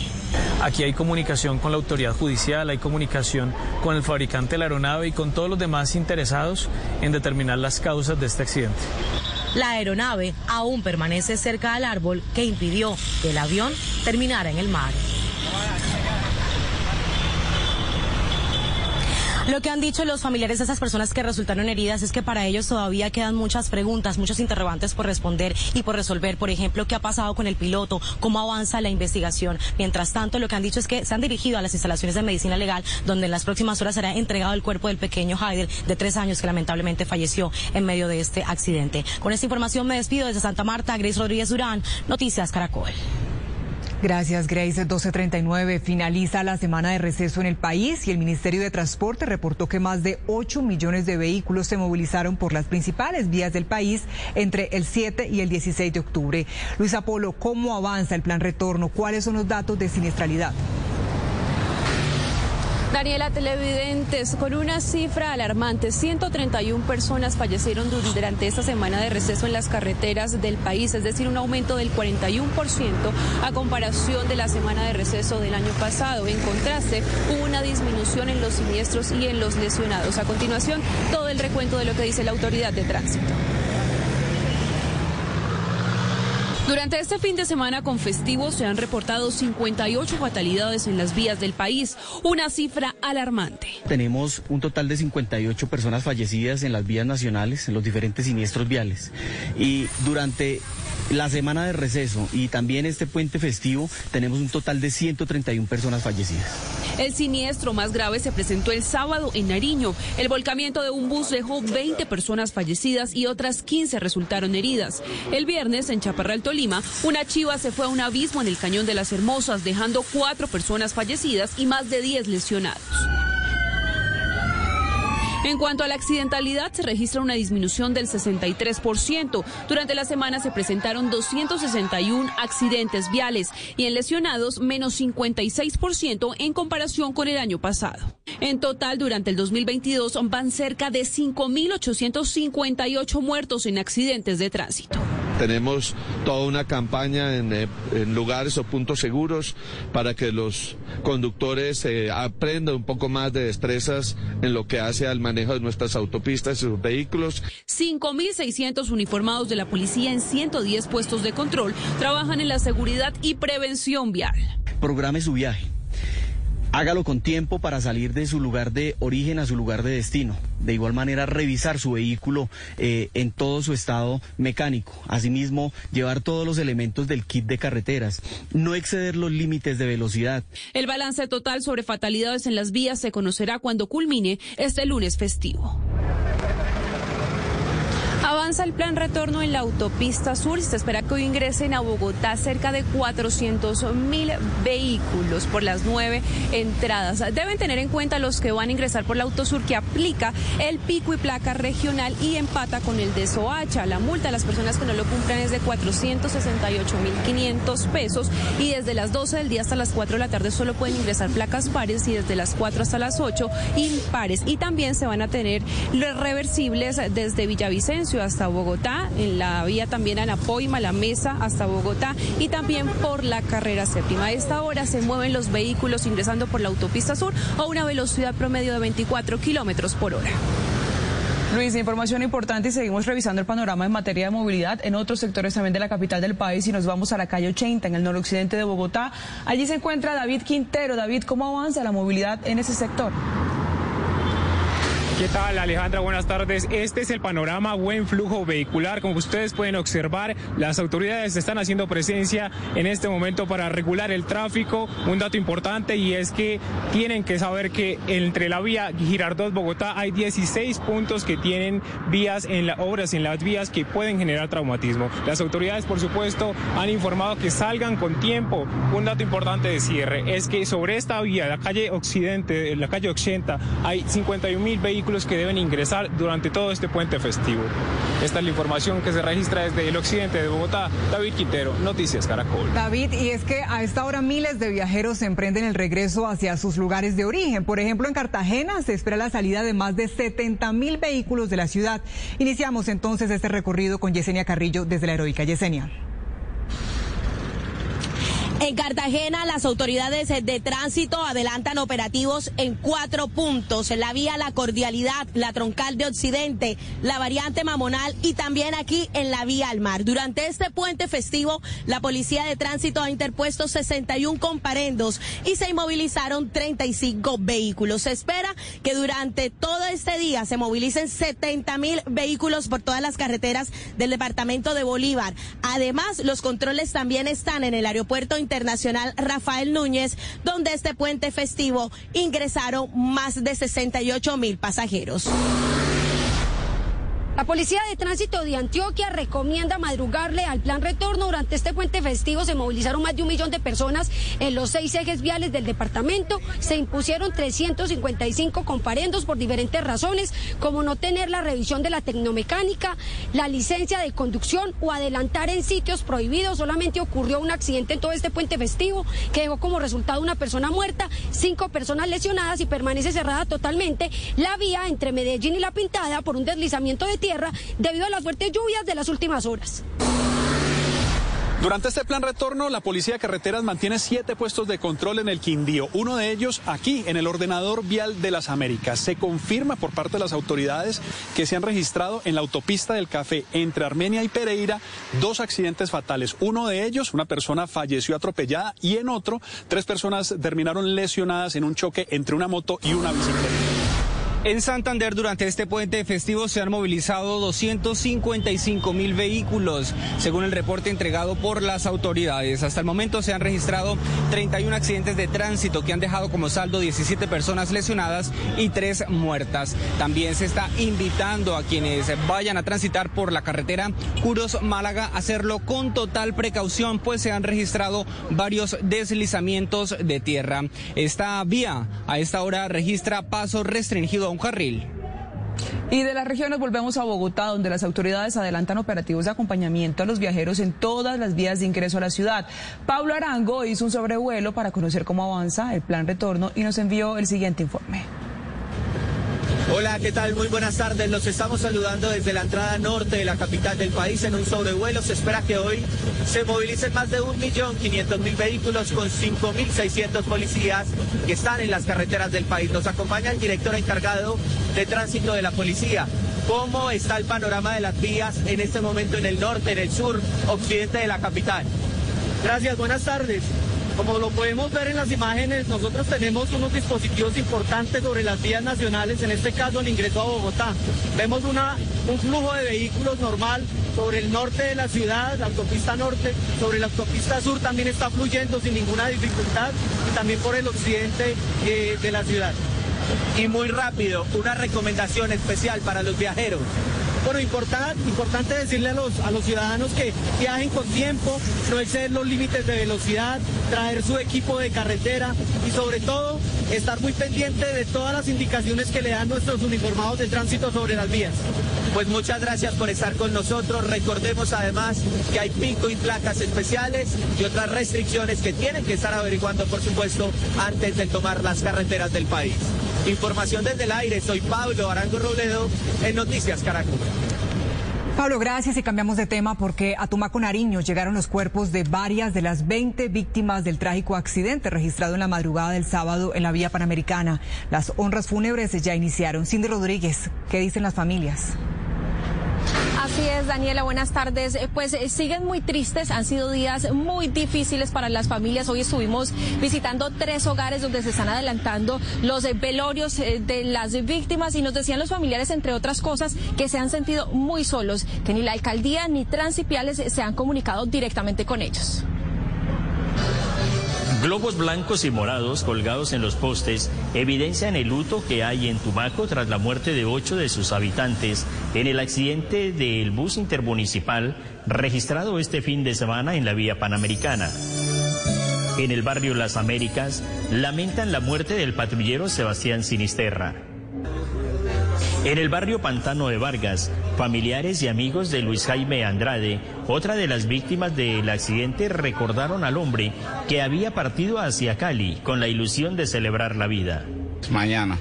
S71: Aquí hay comunicación con la autoridad judicial, hay comunicación con el fabricante de la aeronave y con todos los demás interesados en determinar las causas de este accidente.
S69: La aeronave aún permanece cerca al árbol que impidió que el avión terminara en el mar. Lo que han dicho los familiares de esas personas que resultaron heridas es que para ellos todavía quedan muchas preguntas, muchos interrogantes por responder y por resolver. Por ejemplo, ¿qué ha pasado con el piloto? ¿Cómo avanza la investigación? Mientras tanto, lo que han dicho es que se han dirigido a las instalaciones de medicina legal, donde en las próximas horas será entregado el cuerpo del pequeño Haider, de tres años, que lamentablemente falleció en medio de este accidente. Con esta información me despido desde Santa Marta, Grace Rodríguez Durán, Noticias Caracol.
S54: Gracias, Grace. 1239 finaliza la semana de receso en el país y el Ministerio de Transporte reportó que más de 8 millones de vehículos se movilizaron por las principales vías del país entre el 7 y el 16 de octubre. Luis Apolo, ¿cómo avanza el plan retorno? ¿Cuáles son los datos de siniestralidad?
S6: Daniela, televidentes, con una cifra alarmante, 131 personas fallecieron durante esta semana de receso en las carreteras del país, es decir, un aumento del 41% a comparación de la semana de receso del año pasado. En contraste, hubo una disminución en los siniestros y en los lesionados. A continuación, todo el recuento de lo que dice la autoridad de tránsito. Durante este fin de semana con festivos se han reportado 58 fatalidades en las vías del país, una cifra alarmante.
S72: Tenemos un total de 58 personas fallecidas en las vías nacionales, en los diferentes siniestros viales. Y durante la semana de receso y también este puente festivo tenemos un total de 131 personas fallecidas.
S6: El siniestro más grave se presentó el sábado en Nariño. El volcamiento de un bus dejó 20 personas fallecidas y otras 15 resultaron heridas. El viernes en Chaparral, Tolima, una chiva se fue a un abismo en el Cañón de las Hermosas, dejando cuatro personas fallecidas y más de 10 lesionados. En cuanto a la accidentalidad, se registra una disminución del 63%. Durante la semana se presentaron 261 accidentes viales y en lesionados menos 56% en comparación con el año pasado. En total, durante el 2022 van cerca de 5.858 muertos en accidentes de tránsito.
S73: Tenemos toda una campaña en, eh, lugares o puntos seguros para que los conductores eh, aprendan un poco más de destrezas en lo que hace al manejo de nuestras autopistas y sus vehículos.
S6: 5.600 uniformados de la policía en 110 puestos de control trabajan en la seguridad y prevención vial.
S72: Programe su viaje Hágalo con tiempo para salir de su lugar de origen a su lugar de destino. De igual manera, revisar su vehículo eh, en todo su estado mecánico. Asimismo, llevar todos los elementos del kit de carreteras. No exceder los límites de velocidad.
S6: El balance total sobre fatalidades en las vías se conocerá cuando culmine este lunes festivo. Avanza el plan retorno en la autopista sur. Se espera que hoy ingresen a Bogotá cerca de 400 mil vehículos por las nueve entradas. Deben tener en cuenta los que van a ingresar por la autosur que aplica el pico y placa regional y empata con el de Soacha. La multa a las personas que no lo cumplan es de 468 mil 500 pesos y desde las 12 del día hasta las 4 de la tarde solo pueden ingresar placas pares y desde las 4 hasta las 8 impares. Y también se van a tener los reversibles desde Villavicencio hasta Bogotá, en la vía también Anapoima, la Mesa hasta Bogotá y también por la carrera séptima. A esta hora se mueven los vehículos ingresando por la autopista sur a una velocidad promedio de 24 kilómetros por hora.
S55: Luis, información importante y seguimos revisando el panorama en materia de movilidad en otros sectores también de la capital del país y nos vamos a la calle 80 en el noroccidente de Bogotá. Allí se encuentra David Quintero. David, ¿cómo avanza la movilidad en ese sector?
S74: ¿Qué tal Alejandra? Buenas tardes. Este es el panorama, buen flujo vehicular. Como ustedes pueden observar, las autoridades están haciendo presencia en este momento para regular el tráfico. Un dato importante y es que tienen que saber que entre la vía Girardot-Bogotá hay 16 puntos que tienen vías en las obras en las vías que pueden generar traumatismo. Las autoridades, por supuesto, han informado que salgan con tiempo. Un dato importante de cierre es que sobre esta vía, la calle Occidente, la calle 80, hay 51 mil vehículos que deben ingresar durante todo este puente festivo. Esta es la información que se registra desde el occidente de Bogotá. David Quintero, Noticias Caracol.
S54: David, y es que a esta hora miles de viajeros emprenden el regreso hacia sus lugares de origen. Por ejemplo, en Cartagena se espera la salida de más de 70 mil vehículos de la ciudad. Iniciamos entonces este recorrido con Yesenia Carrillo desde la heroica Yesenia.
S75: En Cartagena, las autoridades de tránsito adelantan operativos en cuatro puntos. La vía La Cordialidad, la troncal de Occidente, la variante Mamonal y también aquí en la vía al mar. Durante este puente festivo, la Policía de Tránsito ha interpuesto 61 comparendos y se inmovilizaron 35 vehículos. Se espera que durante todo este día se movilicen 70 mil vehículos por todas las carreteras del departamento de Bolívar. Además, los controles también están en el aeropuerto Internacional Rafael Núñez, donde este puente festivo ingresaron más de 68 mil pasajeros.
S76: La Policía de Tránsito de Antioquia recomienda madrugarle al plan retorno. Durante este puente festivo se movilizaron más de un millón de personas en los seis ejes viales del departamento. Se impusieron 355 comparendos por diferentes razones, como no tener la revisión de la tecnomecánica, la licencia de conducción o adelantar en sitios prohibidos. Solamente ocurrió un accidente en todo este puente festivo que dejó como resultado una persona muerta, cinco personas lesionadas y permanece cerrada totalmente la vía entre Medellín y La Pintada por un deslizamiento de tierra debido a las fuertes lluvias de las últimas horas.
S77: Durante este plan retorno, la Policía de Carreteras mantiene siete puestos de control en el Quindío. Uno de ellos aquí, en el ordenador vial de las Américas. Se confirma por parte de las autoridades que se han registrado en la autopista del Café entre Armenia y Pereira dos accidentes fatales. Uno de ellos, una persona falleció atropellada y en otro, tres personas terminaron lesionadas en un choque entre una moto y una bicicleta.
S78: En Santander durante este puente festivo se han movilizado 255 mil vehículos, según el reporte entregado por las autoridades. Hasta el momento se han registrado 31 accidentes de tránsito que han dejado como saldo 17 personas lesionadas y 3 muertas. También se está invitando a quienes vayan a transitar por la carretera Curos Málaga a hacerlo con total precaución, pues se han registrado varios deslizamientos de tierra. Esta vía a esta hora registra paso restringido a un carril.
S55: Y de las regiones volvemos a Bogotá, donde las autoridades adelantan operativos de acompañamiento a los viajeros en todas las vías de ingreso a la ciudad. Pablo Arango hizo un sobrevuelo para conocer cómo avanza el plan retorno y nos envió el siguiente informe.
S79: Hola, ¿qué tal? Muy buenas tardes. Los estamos saludando desde la entrada norte de la capital del país en un sobrevuelo. Se espera que hoy se movilicen más de 1.500.000 vehículos con 5.600 policías que están en las carreteras del país. Nos acompaña el director encargado de tránsito de la policía. ¿Cómo está el panorama de las vías en este momento en el norte, en el sur, occidente de la capital? Gracias, buenas tardes. Como lo podemos ver en las imágenes, nosotros tenemos unos dispositivos importantes sobre las vías nacionales, en este caso el ingreso a Bogotá. Vemos una, un flujo de vehículos normal sobre el norte de la ciudad, la autopista norte, sobre la autopista sur también está fluyendo sin ninguna dificultad y también por el occidente eh, de la ciudad. Y muy rápido, una recomendación especial para los viajeros. Bueno, importante, importante decirle a los, a los ciudadanos que viajen con tiempo, no exceder los límites de velocidad, traer su equipo de carretera y sobre todo estar muy pendiente de todas las indicaciones que le dan nuestros uniformados de tránsito sobre las vías. Pues muchas gracias por estar con nosotros. Recordemos además que hay pico y placas especiales y otras restricciones que tienen que estar averiguando, por supuesto, antes de tomar las carreteras del país. Información desde el aire, soy Pablo Arango Robledo en Noticias Caracol.
S54: Pablo, gracias y cambiamos de tema porque a Tumaco Nariño llegaron los cuerpos de varias de las 20 víctimas del trágico accidente registrado en la madrugada del sábado en la vía panamericana. Las honras fúnebres ya iniciaron. Cindy Rodríguez, ¿qué dicen las familias?
S6: Así es, Daniela, buenas tardes. Eh, pues eh, siguen muy tristes, han sido días muy difíciles para las familias. Hoy estuvimos visitando tres hogares donde se están adelantando los eh, velorios de las víctimas y nos decían los familiares, entre otras cosas, que se han sentido muy solos, que ni la alcaldía ni Transipiales se han comunicado directamente con ellos.
S40: Globos blancos y morados colgados en los postes evidencian el luto que hay en Tumaco tras la muerte de ocho de sus habitantes en el accidente del bus intermunicipal registrado este fin de semana en la vía panamericana. En el barrio Las Américas lamentan la muerte del patrullero Sebastián Sinisterra. En el barrio Pantano de Vargas, familiares y amigos de Luis Jaime Andrade, otra de las víctimas del accidente, recordaron al hombre que había partido hacia Cali con la ilusión de celebrar la vida.
S80: Mañana,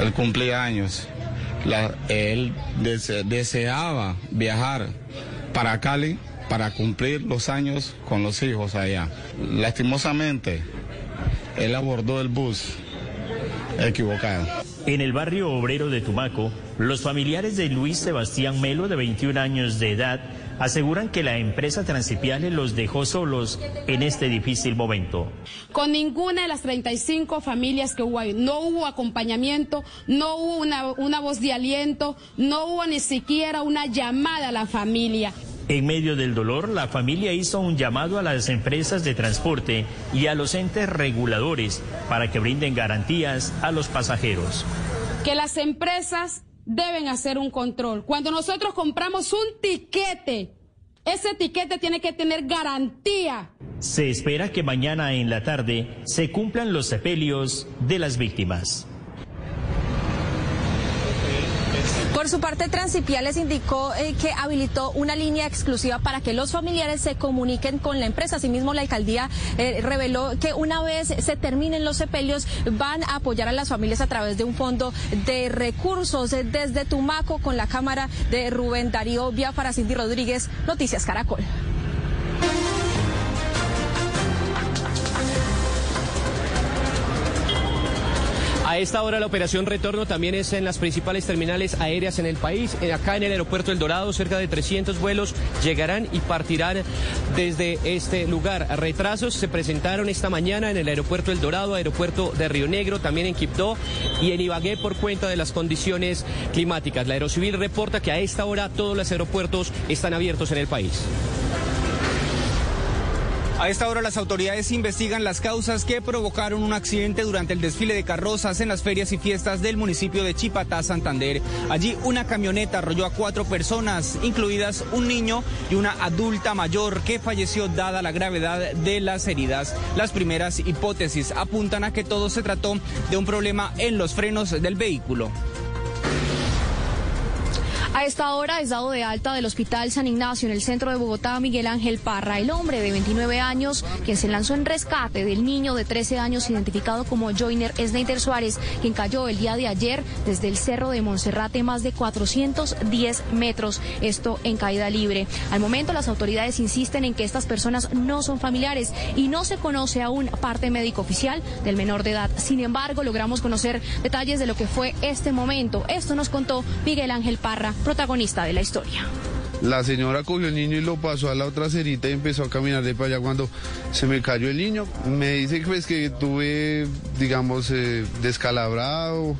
S80: él cumplía años. él deseaba viajar para Cali para cumplir los años con los hijos allá. Lastimosamente, él abordó el bus equivocado.
S40: En el barrio obrero de Tumaco, los familiares de Luis Sebastián Melo, de 21 años de edad, aseguran que la empresa Transipiale los dejó solos en este difícil momento.
S81: Con ninguna de las 35 familias que hubo ahí, no hubo acompañamiento, no hubo una, una voz de aliento, no hubo ni siquiera una llamada a la familia.
S40: En medio del dolor, la familia hizo un llamado a las empresas de transporte y a los entes reguladores para que brinden garantías a los pasajeros.
S81: Que las empresas deben hacer un control. Cuando nosotros compramos un tiquete, ese tiquete tiene que tener garantía.
S40: Se espera que mañana en la tarde se cumplan los sepelios de las víctimas.
S6: Por su parte, Transipiales indicó eh, que habilitó una línea exclusiva para que los familiares se comuniquen con la empresa. Asimismo, la alcaldía eh, reveló que una vez se terminen los sepelios, van a apoyar a las familias a través de un fondo de recursos. Desde Tumaco, con la cámara de Rubén Darío para Cindy Rodríguez, Noticias Caracol.
S82: A esta hora la operación retorno también es en las principales terminales aéreas en el país. Acá en el aeropuerto El Dorado, cerca de 300 vuelos llegarán y partirán desde este lugar. Retrasos se presentaron esta mañana en el aeropuerto El Dorado, aeropuerto de Río Negro, también en Quibdó y en Ibagué por cuenta de las condiciones climáticas. La Aerocivil reporta que a esta hora todos los aeropuertos están abiertos en el país. A esta hora las autoridades investigan las causas que provocaron un accidente durante el desfile de carrozas en las ferias y fiestas del municipio de Chipatá, Santander. Allí una camioneta arrolló a cuatro personas, incluidas un niño y una adulta mayor que falleció dada la gravedad de las heridas. Las primeras hipótesis apuntan a que todo se trató de un problema en los frenos del vehículo.
S6: A esta hora es dado de alta del Hospital San Ignacio en el centro de Bogotá Miguel Ángel Parra, el hombre de 29 años quien se lanzó en rescate del niño de 13 años identificado como Joiner Snyder Suárez, quien cayó el día de ayer desde el cerro de Monserrate más de 410 metros, esto en caída libre. Al momento las autoridades insisten en que estas personas no son familiares y no se conoce aún parte médico oficial del menor de edad. Sin embargo, logramos conocer detalles de lo que fue este momento. Esto nos contó Miguel Ángel Parra, protagonista de la historia.
S83: La señora cogió el niño y lo pasó a la otra cerita y empezó a caminar de para allá cuando se me cayó el niño. Me dice pues, que tuve, digamos, eh, descalabrado,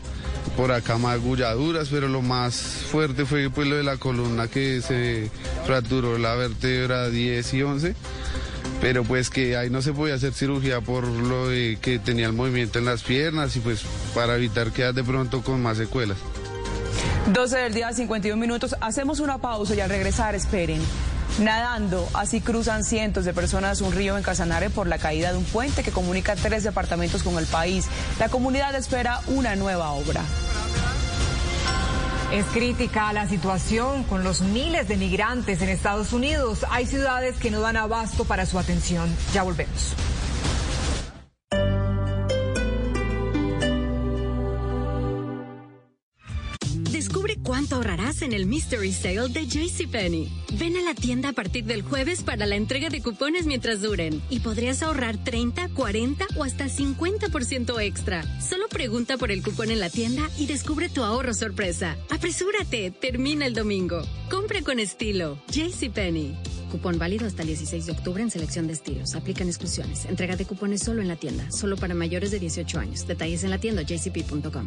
S83: por acá magulladuras, pero lo más fuerte fue pues lo de la columna que se fracturó la vértebra 10 y 11 pero pues que ahí no se podía hacer cirugía por lo que tenía el movimiento en las piernas y pues para evitar quedar de pronto con más secuelas.
S55: 12 del día, 51 minutos. Hacemos una pausa y al regresar, esperen. Nadando, así cruzan cientos de personas un río en Casanare por la caída de un puente que comunica tres departamentos con el país. La comunidad espera una nueva obra.
S54: Es crítica la situación con los miles de migrantes en Estados Unidos. Hay ciudades que no dan abasto para su atención. Ya volvemos.
S6: ¿Cuánto ahorrarás en el Mystery Sale de JCPenney? Ven a la tienda a partir del jueves para la entrega de cupones mientras duren y podrías ahorrar 30, 40 o hasta 50% extra. Solo pregunta por el cupón en la tienda y descubre tu ahorro sorpresa. Apresúrate, termina el domingo. Compra con estilo. JCPenney. Cupón válido hasta el 16 de octubre en selección de estilos. Aplican exclusiones. Entrega de cupones solo en la tienda. Solo para mayores de 18 años. Detalles en la tienda jcp.com.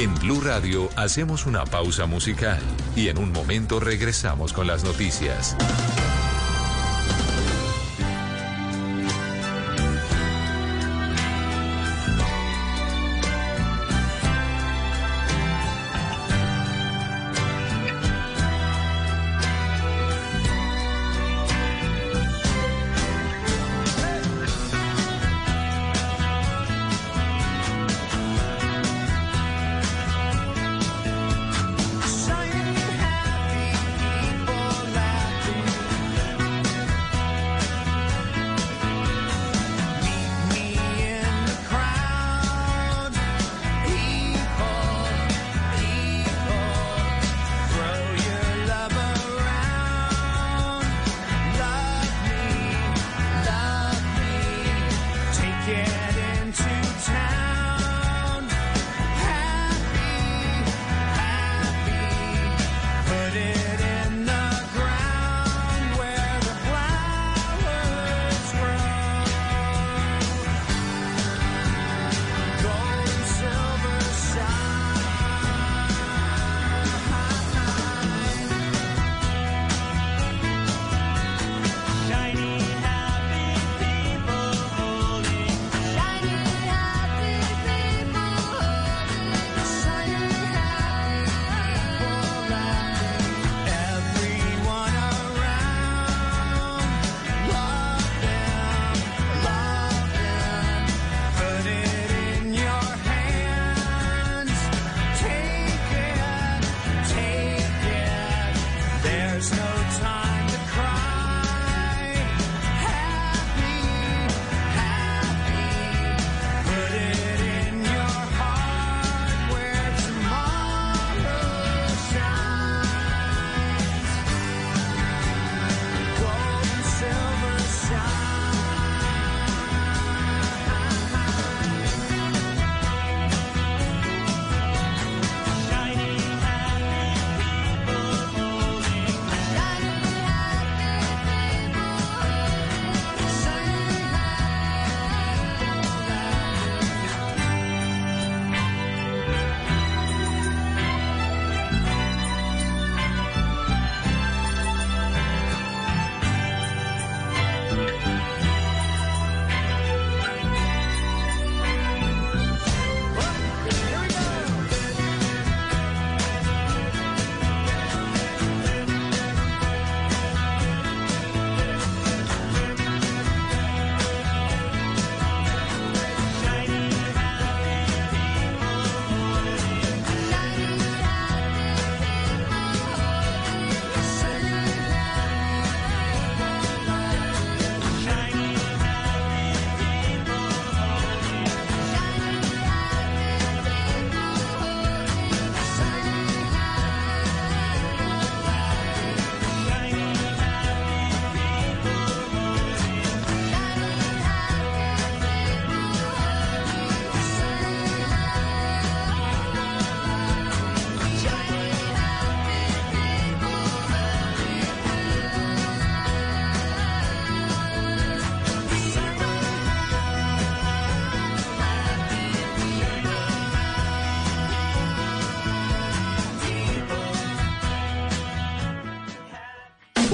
S2: En Blue Radio hacemos una pausa musical y en un momento regresamos con las noticias.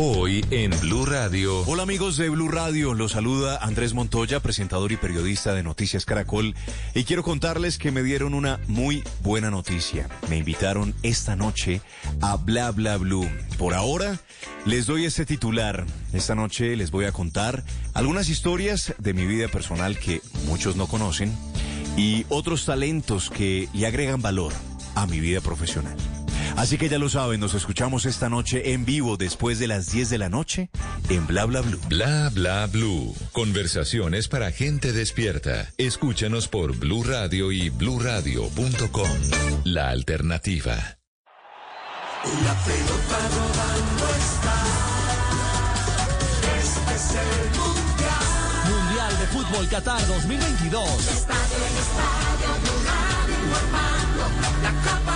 S2: Hoy en Blue Radio.
S64: Hola amigos de Blue Radio, los saluda Andrés Montoya, presentador y periodista de Noticias Caracol, y quiero contarles que me dieron una muy buena noticia. Me invitaron esta noche a Bla Bla Blue. Por ahora les doy este titular. Esta noche les voy a contar algunas historias de mi vida personal que muchos no conocen y otros talentos que le agregan valor a mi vida profesional. Así que ya lo saben, nos escuchamos esta noche en vivo después de las 10 de la noche en Bla Bla Blue.
S2: Bla Bla Blue. Conversaciones para gente despierta. Escúchanos por Blue Radio y bluradio.com. La alternativa.
S19: La pelota rodando está. Este es el mundial.
S84: Mundial de Fútbol Qatar 2022.
S19: Estadio en estadio, Blue Radio informando. La Copa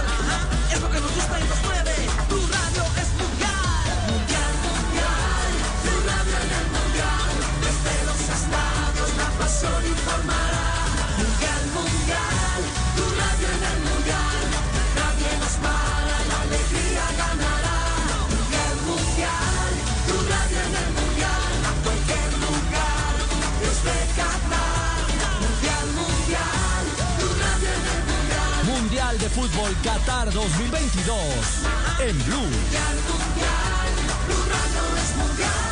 S84: Fútbol Qatar 2022. En Blue.
S19: Mundial, mundial. Blue Radio es mundial.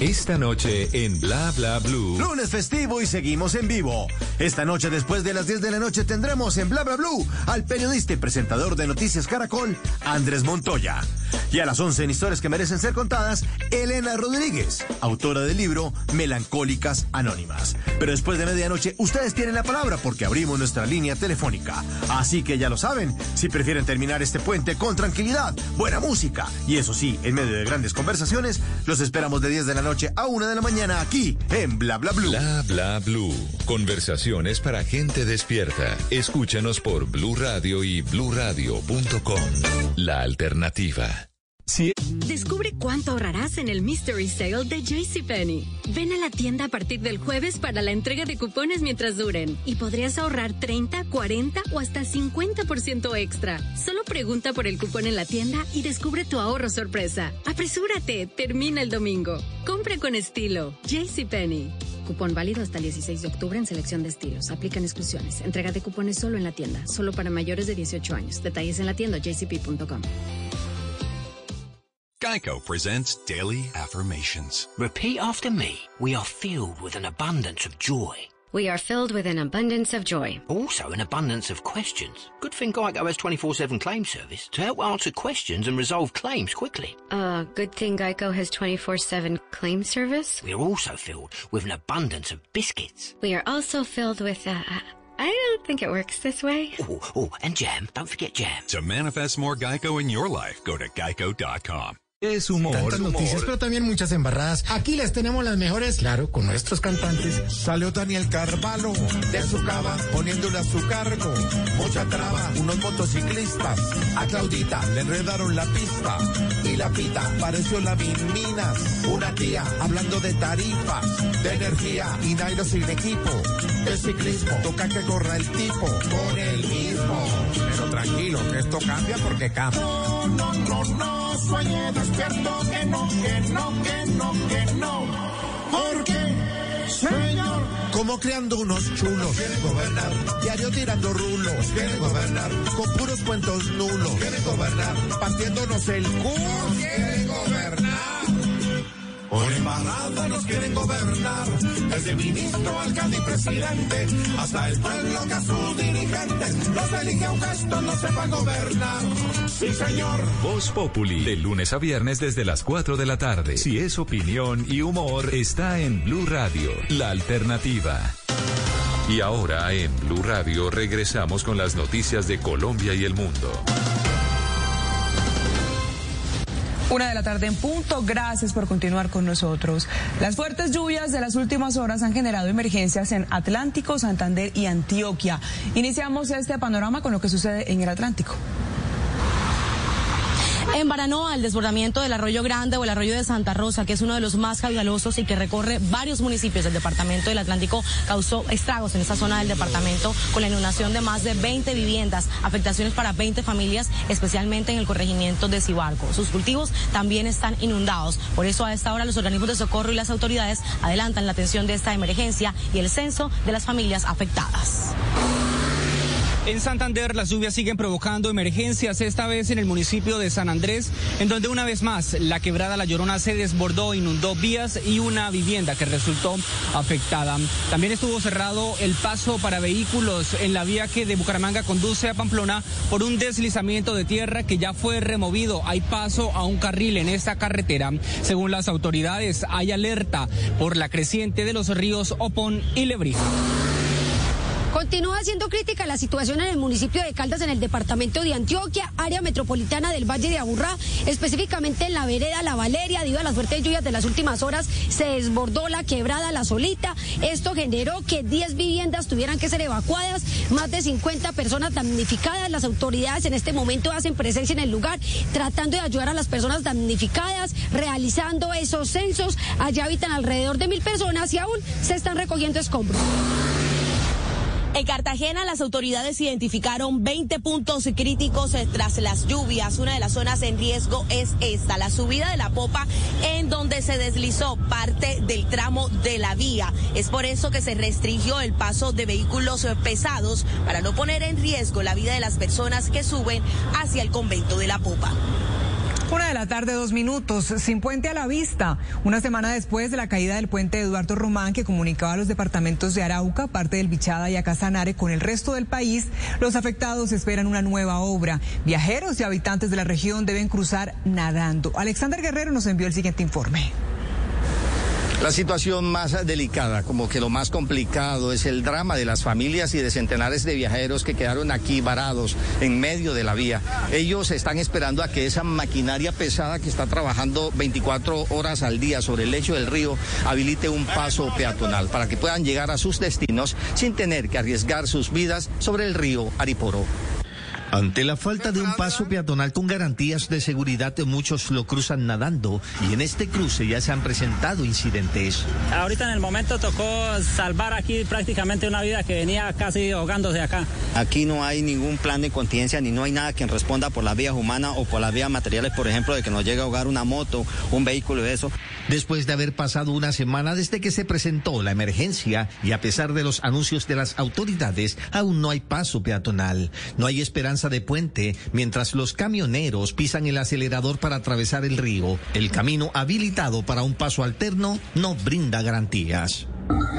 S2: Esta noche en Bla Bla Blue.
S3: Lunes festivo y seguimos en vivo. Esta noche, después de las 10 de la noche, tendremos en Bla Bla Blue al periodista y presentador de Noticias Caracol, Andrés Montoya. Y a las 11 en Historias que merecen ser contadas, Elena Rodríguez, autora del libro Melancólicas Anónimas. Pero después de medianoche, ustedes tienen la palabra porque abrimos nuestra línea telefónica. Así que ya lo saben, si prefieren terminar este puente con tranquilidad, buena música y eso sí, en medio de grandes conversaciones, los esperamos de 10 de la noche a 1 de la mañana aquí en Bla Bla Blue.
S2: Bla Bla Blue. Conversaciones para gente despierta. Escúchanos por Blue Radio y bluradio.com. La alternativa.
S6: Descubre cuánto ahorrarás en el Mystery Sale de JCPenney. Ven a la tienda a partir del jueves para la entrega de cupones mientras duren y podrías ahorrar 30, 40 o hasta 50% extra. Solo pregunta por el cupón en la tienda y descubre tu ahorro sorpresa. Apresúrate, termina el domingo. Compra con estilo. JCPenney. Cupón válido hasta el 16 de octubre en selección de estilos. Aplican exclusiones. Entrega de cupones solo en la tienda. Solo para mayores de 18 años. Detalles en la tienda jcp.com.
S85: Geico presents Daily Affirmations. Repeat after me. We are filled with an abundance of joy.
S86: We are filled with an abundance of joy.
S85: Also, an abundance of questions. Good thing Geico has 24 7 claim service to help answer questions and resolve claims quickly.
S86: Uh, good thing Geico has 24-7 claim service.
S85: We are also filled with an abundance of biscuits.
S86: We are also filled with, uh, I don't think it works this way.
S85: Oh, oh, and jam. Don't forget jam.
S87: To manifest more Geico in your life, go to geico.com.
S2: Es humor.
S88: Tantas noticias, pero también muchas embarradas. Aquí les tenemos las mejores, claro, con nuestros cantantes.
S89: Salió Daniel Carvalho de su cava poniéndole a su cargo mucha traba. Unos motociclistas a Claudita le enredaron la pista la pita pareció la Minas. Una tía hablando de tarifas, de energía y Nairo sin equipo. El ciclismo toca que corra el tipo con el mismo. Pero tranquilo, que esto cambia porque cambia. No, no, no, no, sueñe despierto que no, que no, que no, que no. Porque, señor, como creando unos chulos. Quieren gobernar. Diario tirando rulos. Quieren gobernar. Con puros cuentos nulos. Quieren gobernar. Partiéndonos el culo. Quieren gobernar. Por embarrada nos quieren gobernar, desde ministro, alcalde y presidente, hasta el pueblo que a sus dirigentes los elige a un gesto, no sepa gobernar. Sí, señor.
S2: Voz Populi, de lunes a viernes desde las 4 de la tarde. Si es opinión y humor, está en Blue Radio, la alternativa. Y ahora en Blue Radio regresamos con las noticias de Colombia y el mundo.
S55: Una de la tarde en punto, gracias por continuar con nosotros. Las fuertes lluvias de las últimas horas han generado emergencias en Atlántico, Santander y Antioquia. Iniciamos este panorama con lo que sucede en el Atlántico.
S40: En Baranoa, el desbordamiento del arroyo Grande o el arroyo de Santa Rosa, que es uno de los más caudalosos y que recorre varios municipios del departamento del Atlántico, causó estragos en esa zona del departamento con la inundación de más de 20 viviendas, afectaciones para 20 familias, especialmente en el corregimiento de Cibarco. Sus cultivos también están inundados. Por eso a esta hora los organismos de socorro y las autoridades adelantan la atención de esta emergencia y el censo de las familias afectadas.
S48: En Santander las lluvias siguen provocando emergencias, esta vez en el municipio de San Andrés, en donde una vez más la quebrada La Llorona se desbordó, inundó vías y una vivienda que resultó afectada. También estuvo cerrado el paso para vehículos en la vía que de Bucaramanga conduce a Pamplona por un deslizamiento de tierra que ya fue removido. Hay paso a un carril en esta carretera. Según las autoridades, hay alerta por la creciente de los ríos Opón y Lebrija.
S90: Continúa siendo crítica la situación en el municipio de Caldas, en el departamento de Antioquia, área metropolitana del Valle de Aburrá, específicamente en la vereda La Valeria, debido a las fuertes lluvias de las últimas horas, se desbordó la quebrada La Solita. Esto generó que 10 viviendas tuvieran que ser evacuadas, más de 50 personas damnificadas. Las autoridades en este momento hacen presencia en el lugar, tratando de ayudar a las personas damnificadas, realizando esos censos. Allá habitan alrededor de mil personas y aún se están recogiendo escombros.
S40: En Cartagena las autoridades identificaron 20 puntos críticos tras las lluvias. Una de las zonas en riesgo es esta, la subida de la popa en donde se deslizó parte del tramo de la vía. Es por eso que se restringió el paso de vehículos eh, pesados para no poner en riesgo la vida de las personas que suben hacia el convento de la popa.
S54: Una de la tarde, dos minutos, sin puente a la vista. Una semana después de la caída del puente Eduardo Román, que comunicaba a los departamentos de Arauca, parte del Bichada y Acasanare con el resto del país, los afectados esperan una nueva obra. Viajeros y habitantes de la región deben cruzar nadando. Alexander Guerrero nos envió el siguiente informe.
S91: La situación más delicada, como que lo más complicado, es el drama de las familias y de centenares de viajeros que quedaron aquí varados en medio de la vía. Ellos están esperando a que esa maquinaria pesada que está trabajando 24 horas al día sobre el lecho del río habilite un paso peatonal para que puedan llegar a sus destinos sin tener que arriesgar sus vidas sobre el río Ariporo.
S85: Ante la falta de un paso peatonal con garantías de seguridad, muchos lo cruzan nadando y en este cruce ya se han presentado incidentes.
S92: Ahorita en el momento tocó salvar aquí prácticamente una vida que venía casi ahogándose acá.
S91: Aquí no hay ningún plan de contingencia ni no hay nada que responda por las vías humanas o por las vías materiales, por ejemplo, de que nos llegue a ahogar una moto, un vehículo de eso.
S85: Después de haber pasado una semana desde que se presentó la emergencia y a pesar de los anuncios de las autoridades, aún no hay paso peatonal. No hay esperanza de puente mientras los camioneros pisan el acelerador para atravesar el río. El camino habilitado para un paso alterno no brinda garantías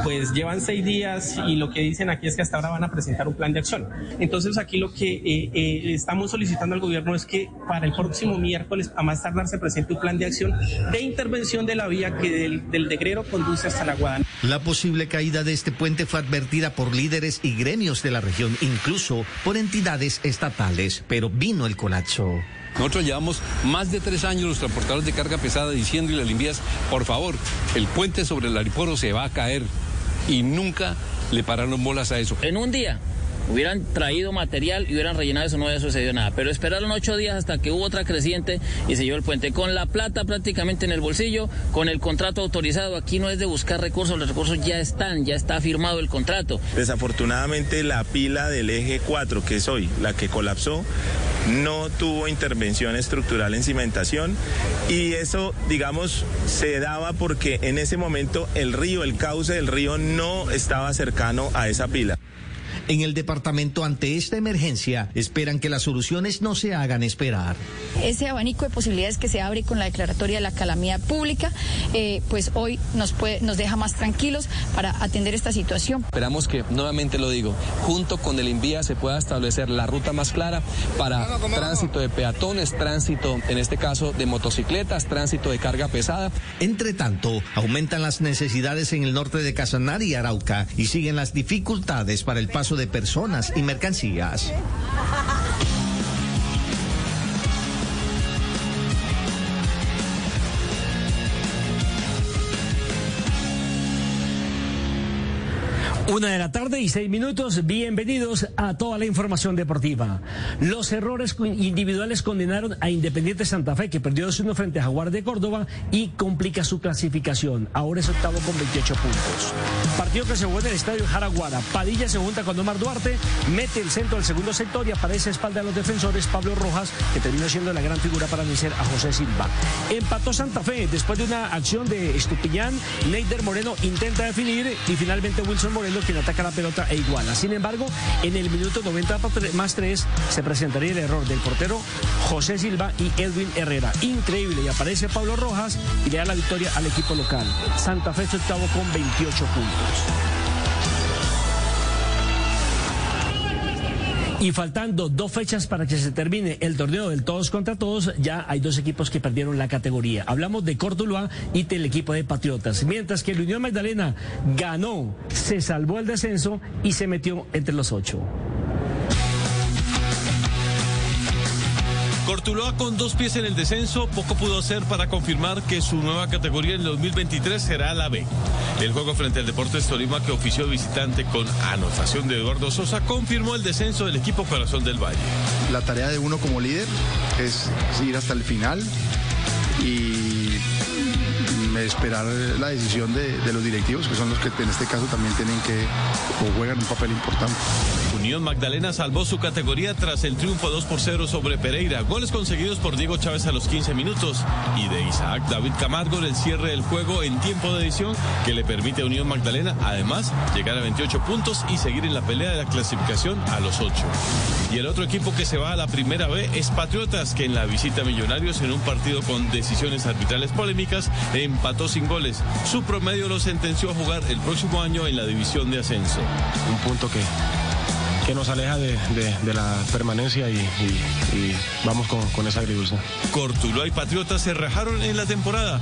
S69: pues llevan seis días y lo que dicen aquí es que hasta ahora van a presentar un plan de acción. Entonces aquí lo que eh, eh, estamos solicitando al gobierno es que para el próximo miércoles, a más tardar, se presente un plan de acción de intervención de la vía que del, del Degrero conduce hasta la Guadana.
S85: La posible caída de este puente fue advertida por líderes y gremios de la región, incluso por entidades estatales, pero vino el colapso.
S93: Nosotros llevamos más de tres años los transportadores de carga pesada diciendo y las limpias, por favor, el puente sobre el Ariporo se va a caer y nunca le pararon bolas a eso.
S94: En un día hubieran traído material y hubieran rellenado eso, no hubiera sucedido nada. Pero esperaron ocho días hasta que hubo otra creciente y se llevó el puente. Con la plata prácticamente en el bolsillo, con el contrato autorizado. Aquí no es de buscar recursos, los recursos ya están, ya está firmado el contrato.
S95: Desafortunadamente la pila del eje 4, que es hoy la que colapsó, no tuvo intervención estructural en cimentación y eso, digamos, se daba porque en ese momento el río, el cauce del río no estaba cercano a esa pila.
S85: En el departamento ante esta emergencia esperan que las soluciones no se hagan esperar.
S90: Ese abanico de posibilidades que se abre con la declaratoria de la calamidad pública, eh, pues hoy nos, puede, nos deja más tranquilos para atender esta situación.
S93: Esperamos que, nuevamente lo digo, junto con el INVIA se pueda establecer la ruta más clara para tránsito de peatones, tránsito, en este caso, de motocicletas, tránsito de carga pesada.
S85: Entre tanto, aumentan las necesidades en el norte de Casanare y Arauca y siguen las dificultades para el paso de personas y mercancías.
S96: Una de la tarde y seis minutos, bienvenidos a toda la información deportiva. Los errores individuales condenaron a Independiente Santa Fe, que perdió 2-1 frente a Jaguar de Córdoba y complica su clasificación. Ahora es octavo con 28 puntos. Partido que se jugó en el estadio Jaraguara. Padilla se junta con Omar Duarte, mete el centro del segundo sector y aparece a espalda de los defensores Pablo Rojas, que terminó siendo la gran figura para vencer a José Silva. Empató Santa Fe después de una acción de Estupiñán. Neider Moreno intenta definir y finalmente Wilson Moreno quien ataca la pelota e iguala. Sin embargo, en el minuto 90 más 3 se presentaría el error del portero José Silva y Edwin Herrera. Increíble, y aparece Pablo Rojas y le da la victoria al equipo local. Santa Fe octavo con 28 puntos. Y faltando dos fechas para que se termine el torneo del todos contra todos, ya hay dos equipos que perdieron la categoría. Hablamos de Cortuluá y del equipo de Patriotas. Mientras que el Unión Magdalena ganó, se salvó el descenso y se metió entre los ocho.
S97: Cortuloa con dos pies en el descenso, poco pudo hacer para confirmar que su nueva categoría en el 2023 será la B. El juego frente al Deportes Tolima que ofició visitante con anotación de Eduardo Sosa confirmó el descenso del equipo Corazón del Valle.
S98: La tarea de uno como líder es ir hasta el final y esperar la decisión de, los directivos, que son los que en este caso también tienen que o juegan un papel importante.
S97: Unión Magdalena salvó su categoría tras el triunfo 2 por 0 sobre Pereira. Goles conseguidos por Diego Chávez a los 15 minutos y de Isaac David Camargo en el cierre del juego en tiempo de edición que le permite a Unión Magdalena además llegar a 28 puntos y seguir en la pelea de la clasificación a los 8. Y el otro equipo que se va a la primera B es Patriotas, que en la visita a Millonarios en un partido con decisiones arbitrales polémicas empató sin goles. Su promedio lo sentenció a jugar el próximo año en la división de ascenso.
S99: Un punto que que nos aleja de, la permanencia y, vamos con, con esa agridulce.
S97: Cortulo y Patriotas se rajaron en la temporada.